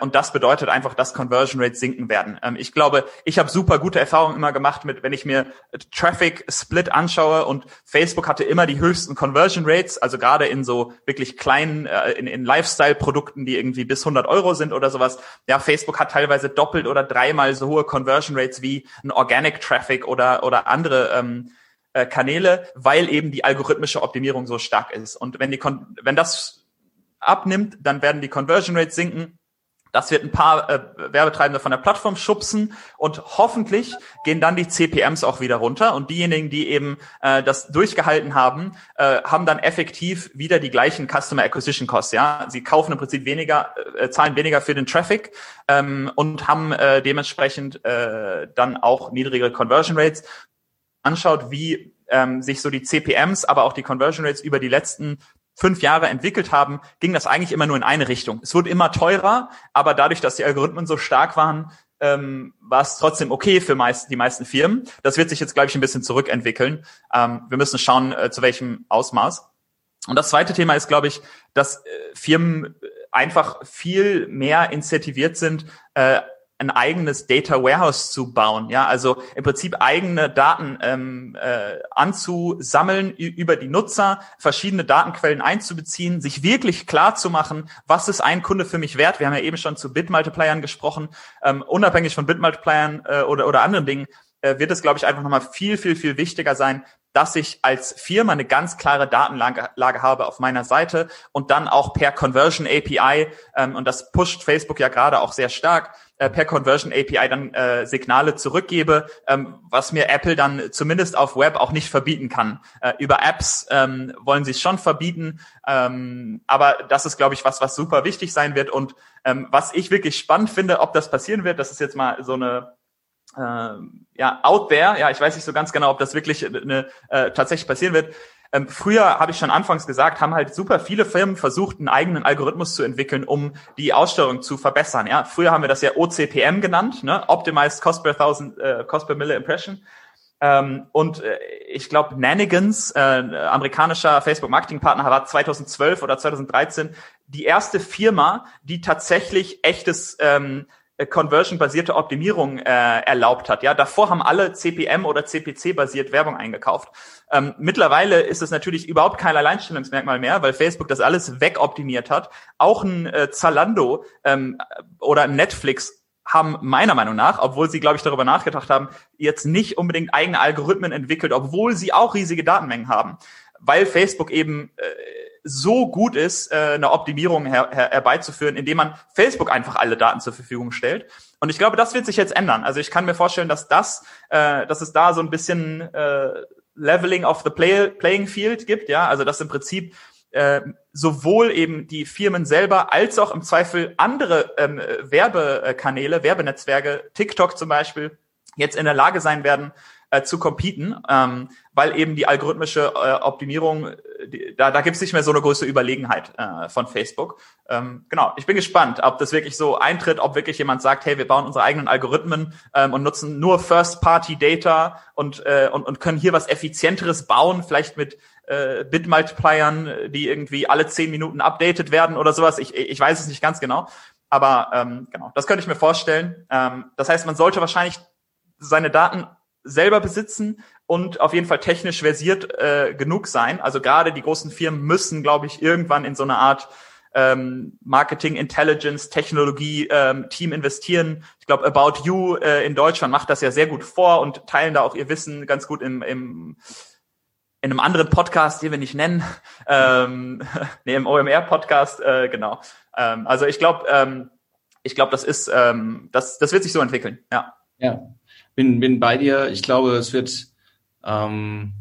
und das bedeutet einfach, dass Conversion Rates sinken werden. Ähm, ich glaube, ich habe super gute Erfahrungen immer gemacht mit, wenn ich mir Traffic Split anschaue und Facebook hatte immer die höchsten Conversion Rates, also gerade in so wirklich kleinen, äh, in, in Lifestyle-Produkten, die irgendwie bis 100 Euro sind oder sowas. Ja, Facebook hat teilweise doppelt oder dreimal so hohe Conversion Rates wie ein Organic Traffic oder, oder andere ähm, äh, Kanäle, weil eben die algorithmische Optimierung so stark ist. Und wenn die, wenn das abnimmt, dann werden die Conversion Rates sinken das wird ein paar äh, Werbetreibende von der Plattform schubsen und hoffentlich gehen dann die CPMs auch wieder runter und diejenigen, die eben äh, das durchgehalten haben, äh, haben dann effektiv wieder die gleichen Customer Acquisition Costs. Ja, sie kaufen im Prinzip weniger, äh, zahlen weniger für den Traffic ähm, und haben äh, dementsprechend äh, dann auch niedrigere Conversion Rates. Anschaut, wie ähm, sich so die CPMs, aber auch die Conversion Rates über die letzten fünf Jahre entwickelt haben, ging das eigentlich immer nur in eine Richtung. Es wurde immer teurer, aber dadurch, dass die Algorithmen so stark waren, ähm, war es trotzdem okay für meist, die meisten Firmen. Das wird sich jetzt, glaube ich, ein bisschen zurückentwickeln. Ähm, wir müssen schauen, äh, zu welchem Ausmaß. Und das zweite Thema ist, glaube ich, dass äh, Firmen einfach viel mehr incentiviert sind, äh, ein eigenes Data Warehouse zu bauen, ja, also im Prinzip eigene Daten ähm, äh, anzusammeln über die Nutzer, verschiedene Datenquellen einzubeziehen, sich wirklich klar zu machen, was ist ein Kunde für mich wert. Wir haben ja eben schon zu Bitmultipliern gesprochen, ähm, unabhängig von Bitmultipliern äh, oder oder anderen Dingen äh, wird es, glaube ich, einfach nochmal viel, viel, viel wichtiger sein, dass ich als Firma eine ganz klare Datenlage Lage habe auf meiner Seite und dann auch per Conversion API, ähm, und das pusht Facebook ja gerade auch sehr stark, äh, per Conversion API dann äh, Signale zurückgebe, ähm, was mir Apple dann zumindest auf Web auch nicht verbieten kann. Äh, über Apps ähm, wollen sie es schon verbieten, ähm, aber das ist, glaube ich, was, was super wichtig sein wird und ähm, was ich wirklich spannend finde, ob das passieren wird, das ist jetzt mal so eine ja, out there, ja, ich weiß nicht so ganz genau, ob das wirklich eine, äh, tatsächlich passieren wird. Ähm, früher habe ich schon anfangs gesagt, haben halt super viele Firmen versucht, einen eigenen Algorithmus zu entwickeln, um die Aussteuerung zu verbessern. Ja, früher haben wir das ja OCPM genannt, ne? Optimized Cost per Thousand, äh, Cost per Mille Impression. Ähm, und äh, ich glaube, Nanigans, äh, amerikanischer Facebook-Marketing-Partner, war 2012 oder 2013 die erste Firma, die tatsächlich echtes ähm, äh, Conversion-basierte Optimierung äh, erlaubt hat. Ja, davor haben alle CPM oder CPC-basiert Werbung eingekauft. Ähm, mittlerweile ist es natürlich überhaupt kein Alleinstellungsmerkmal mehr, weil Facebook das alles wegoptimiert hat. Auch ein äh, Zalando ähm, oder Netflix haben meiner Meinung nach, obwohl sie, glaube ich, darüber nachgedacht haben, jetzt nicht unbedingt eigene Algorithmen entwickelt, obwohl sie auch riesige Datenmengen haben, weil Facebook eben äh, so gut ist, äh, eine Optimierung her, her, herbeizuführen, indem man Facebook einfach alle Daten zur Verfügung stellt. Und ich glaube, das wird sich jetzt ändern. Also ich kann mir vorstellen, dass das, äh, dass es da so ein bisschen äh, Leveling of the play, Playing Field gibt, ja, also dass im Prinzip äh, sowohl eben die Firmen selber als auch im Zweifel andere ähm, Werbekanäle, Werbenetzwerke, TikTok zum Beispiel, jetzt in der Lage sein werden, äh, zu competen, ähm, weil eben die algorithmische äh, Optimierung, da, da gibt es nicht mehr so eine große Überlegenheit äh, von Facebook. Ähm, genau, ich bin gespannt, ob das wirklich so eintritt, ob wirklich jemand sagt, hey, wir bauen unsere eigenen Algorithmen ähm, und nutzen nur First-Party-Data und, äh, und, und können hier was Effizienteres bauen, vielleicht mit äh, Bit-Multipliern, die irgendwie alle zehn Minuten updated werden oder sowas. Ich, ich weiß es nicht ganz genau. Aber ähm, genau, das könnte ich mir vorstellen. Ähm, das heißt, man sollte wahrscheinlich seine Daten selber besitzen und auf jeden Fall technisch versiert äh, genug sein. Also gerade die großen Firmen müssen, glaube ich, irgendwann in so eine Art ähm, Marketing Intelligence Technologie ähm, Team investieren. Ich glaube, About You äh, in Deutschland macht das ja sehr gut vor und teilen da auch ihr Wissen ganz gut im, im in einem anderen Podcast, den wir nicht nennen, ähm, [laughs] nee, im OMR-Podcast, äh, genau. Ähm, also ich glaube, ähm, ich glaube, das ist, ähm, das, das wird sich so entwickeln, ja. Ja. bin, bin bei dir. Ich glaube, es wird ähm,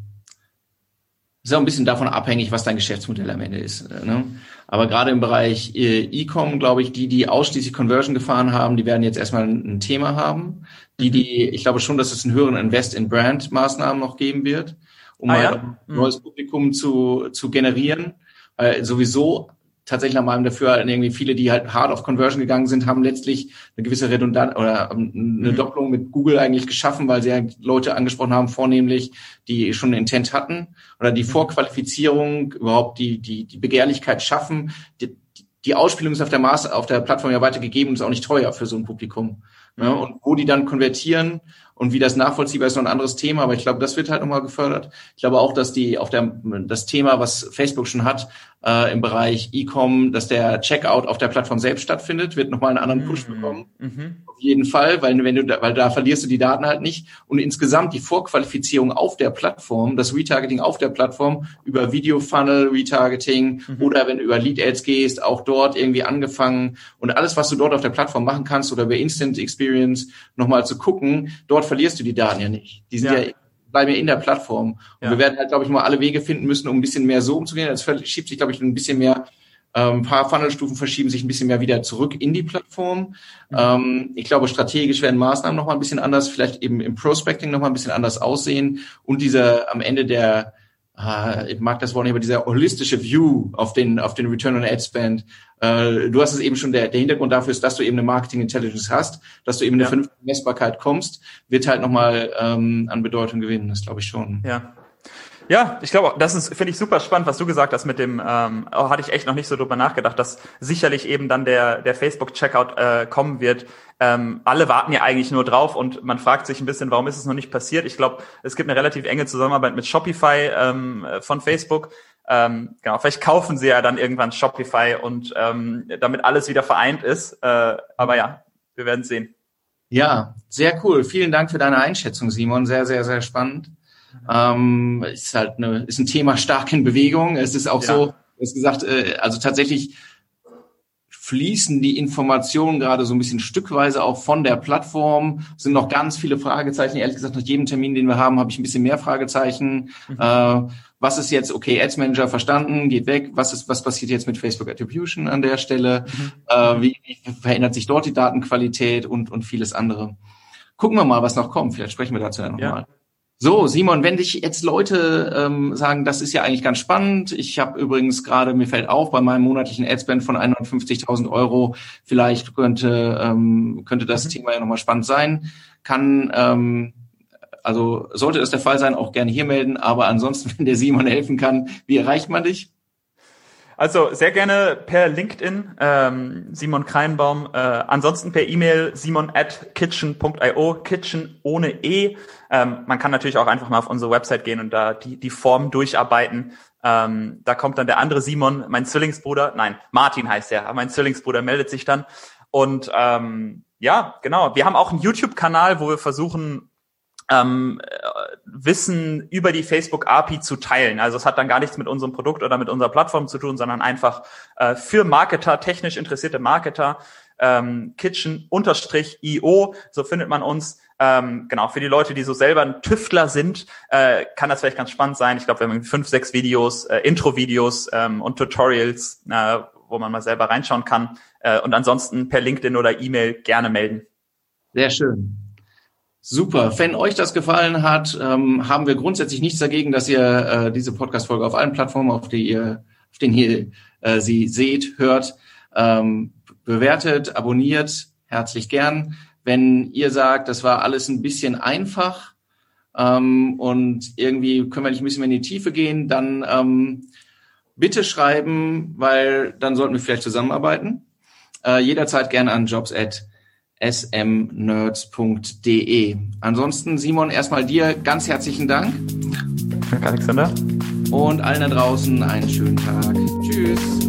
ist auch ein bisschen davon abhängig, was dein Geschäftsmodell am Ende ist. Ne? Aber gerade im Bereich äh, E-Com, glaube ich, die, die ausschließlich Conversion gefahren haben, die werden jetzt erstmal ein Thema haben. Die, die, ich glaube schon, dass es einen höheren Invest in Brand-Maßnahmen noch geben wird, um ah, ja? ein mhm. neues Publikum zu, zu generieren. Weil sowieso tatsächlich nach meinem Dafürhalten irgendwie viele, die halt hart auf Conversion gegangen sind, haben letztlich eine gewisse Redundanz oder eine mhm. Doppelung mit Google eigentlich geschaffen, weil sie ja Leute angesprochen haben, vornehmlich, die schon Intent hatten oder die mhm. Vorqualifizierung, überhaupt die, die, die Begehrlichkeit schaffen. Die, die Ausspielung ist auf der Maß, auf der Plattform ja weitergegeben und ist auch nicht teuer für so ein Publikum. Ja, mhm. und wo die dann konvertieren, und wie das nachvollziehbar ist, noch ein anderes Thema, aber ich glaube, das wird halt nochmal gefördert. Ich glaube auch, dass die auf der das Thema, was Facebook schon hat äh, im Bereich E-Com, dass der Checkout auf der Plattform selbst stattfindet, wird nochmal einen anderen Push mhm. bekommen. Mhm. Auf jeden Fall, weil wenn du da, weil da verlierst du die Daten halt nicht. Und insgesamt die Vorqualifizierung auf der Plattform, das Retargeting auf der Plattform über Video Funnel Retargeting mhm. oder wenn du über Lead Ads gehst, auch dort irgendwie angefangen und alles, was du dort auf der Plattform machen kannst oder über Instant Experience nochmal zu gucken, dort dort verlierst du die Daten ja nicht. Die sind ja, ja bleiben ja in der Plattform. Und ja. wir werden halt, glaube ich, mal alle Wege finden müssen, um ein bisschen mehr so umzugehen. Das schiebt sich, glaube ich, ein bisschen mehr, ähm, ein paar Funnelstufen verschieben sich ein bisschen mehr wieder zurück in die Plattform. Mhm. Ähm, ich glaube, strategisch werden Maßnahmen noch mal ein bisschen anders, vielleicht eben im Prospecting noch mal ein bisschen anders aussehen. Und dieser am Ende der äh, ich mag das Wort nicht, aber dieser holistische View auf den, auf den Return on Ad Spend. Äh, du hast es eben schon, der, der Hintergrund dafür ist, dass du eben eine Marketing Intelligence hast, dass du eben eine ja. vernünftige Messbarkeit kommst, wird halt nochmal ähm, an Bedeutung gewinnen, das glaube ich schon. Ja. Ja, ich glaube, das ist finde ich super spannend, was du gesagt hast mit dem. Ähm, oh, hatte ich echt noch nicht so drüber nachgedacht, dass sicherlich eben dann der der Facebook Checkout äh, kommen wird. Ähm, alle warten ja eigentlich nur drauf und man fragt sich ein bisschen, warum ist es noch nicht passiert? Ich glaube, es gibt eine relativ enge Zusammenarbeit mit Shopify ähm, von Facebook. Ähm, genau, vielleicht kaufen sie ja dann irgendwann Shopify und ähm, damit alles wieder vereint ist. Äh, aber ja, wir werden sehen. Ja, sehr cool. Vielen Dank für deine Einschätzung, Simon. Sehr, sehr, sehr spannend. Ähm, ist halt eine, ist ein Thema stark in Bewegung. Es ist auch ja. so, du hast gesagt, äh, also tatsächlich fließen die Informationen gerade so ein bisschen stückweise auch von der Plattform. Es sind noch ganz viele Fragezeichen. Ehrlich gesagt, nach jedem Termin, den wir haben, habe ich ein bisschen mehr Fragezeichen. Mhm. Äh, was ist jetzt, okay, Ads Manager verstanden, geht weg. Was ist, was passiert jetzt mit Facebook Attribution an der Stelle? Mhm. Äh, wie, wie verändert sich dort die Datenqualität und, und vieles andere? Gucken wir mal, was noch kommt. Vielleicht sprechen wir dazu ja nochmal. Ja. So, Simon, wenn dich jetzt Leute ähm, sagen, das ist ja eigentlich ganz spannend. Ich habe übrigens gerade, mir fällt auf, bei meinem monatlichen Adspend von 150.000 Euro, vielleicht könnte, ähm, könnte das mhm. Thema ja nochmal spannend sein. Kann, ähm, also sollte das der Fall sein, auch gerne hier melden. Aber ansonsten, [laughs] wenn der Simon helfen kann, wie erreicht man dich? Also sehr gerne per LinkedIn, ähm, Simon Kreinbaum. Äh, ansonsten per E-Mail simon at kitchen.io, kitchen ohne E. Ähm, man kann natürlich auch einfach mal auf unsere Website gehen und da die, die Form durcharbeiten. Ähm, da kommt dann der andere Simon, mein Zwillingsbruder, nein, Martin heißt er, mein Zwillingsbruder meldet sich dann. Und ähm, ja, genau. Wir haben auch einen YouTube-Kanal, wo wir versuchen, ähm, Wissen über die Facebook API zu teilen. Also es hat dann gar nichts mit unserem Produkt oder mit unserer Plattform zu tun, sondern einfach äh, für Marketer, technisch interessierte Marketer, ähm, Kitchen-IO, so findet man uns. Ähm, genau, für die Leute, die so selber ein Tüftler sind, äh, kann das vielleicht ganz spannend sein. Ich glaube, wir haben fünf, sechs Videos, äh, Intro-Videos ähm, und Tutorials, äh, wo man mal selber reinschauen kann. Äh, und ansonsten per LinkedIn oder E-Mail gerne melden. Sehr schön. Super. Wenn euch das gefallen hat, ähm, haben wir grundsätzlich nichts dagegen, dass ihr äh, diese Podcast-Folge auf allen Plattformen, auf, die ihr, auf denen ihr äh, sie seht, hört, ähm, bewertet, abonniert. Herzlich gern. Wenn ihr sagt, das war alles ein bisschen einfach ähm, und irgendwie können wir nicht ein bisschen mehr in die Tiefe gehen, dann ähm, bitte schreiben, weil dann sollten wir vielleicht zusammenarbeiten. Äh, jederzeit gerne an jobs smnerds.de. Ansonsten, Simon, erstmal dir ganz herzlichen Dank. Danke, Alexander. Und allen da draußen einen schönen Tag. Tschüss.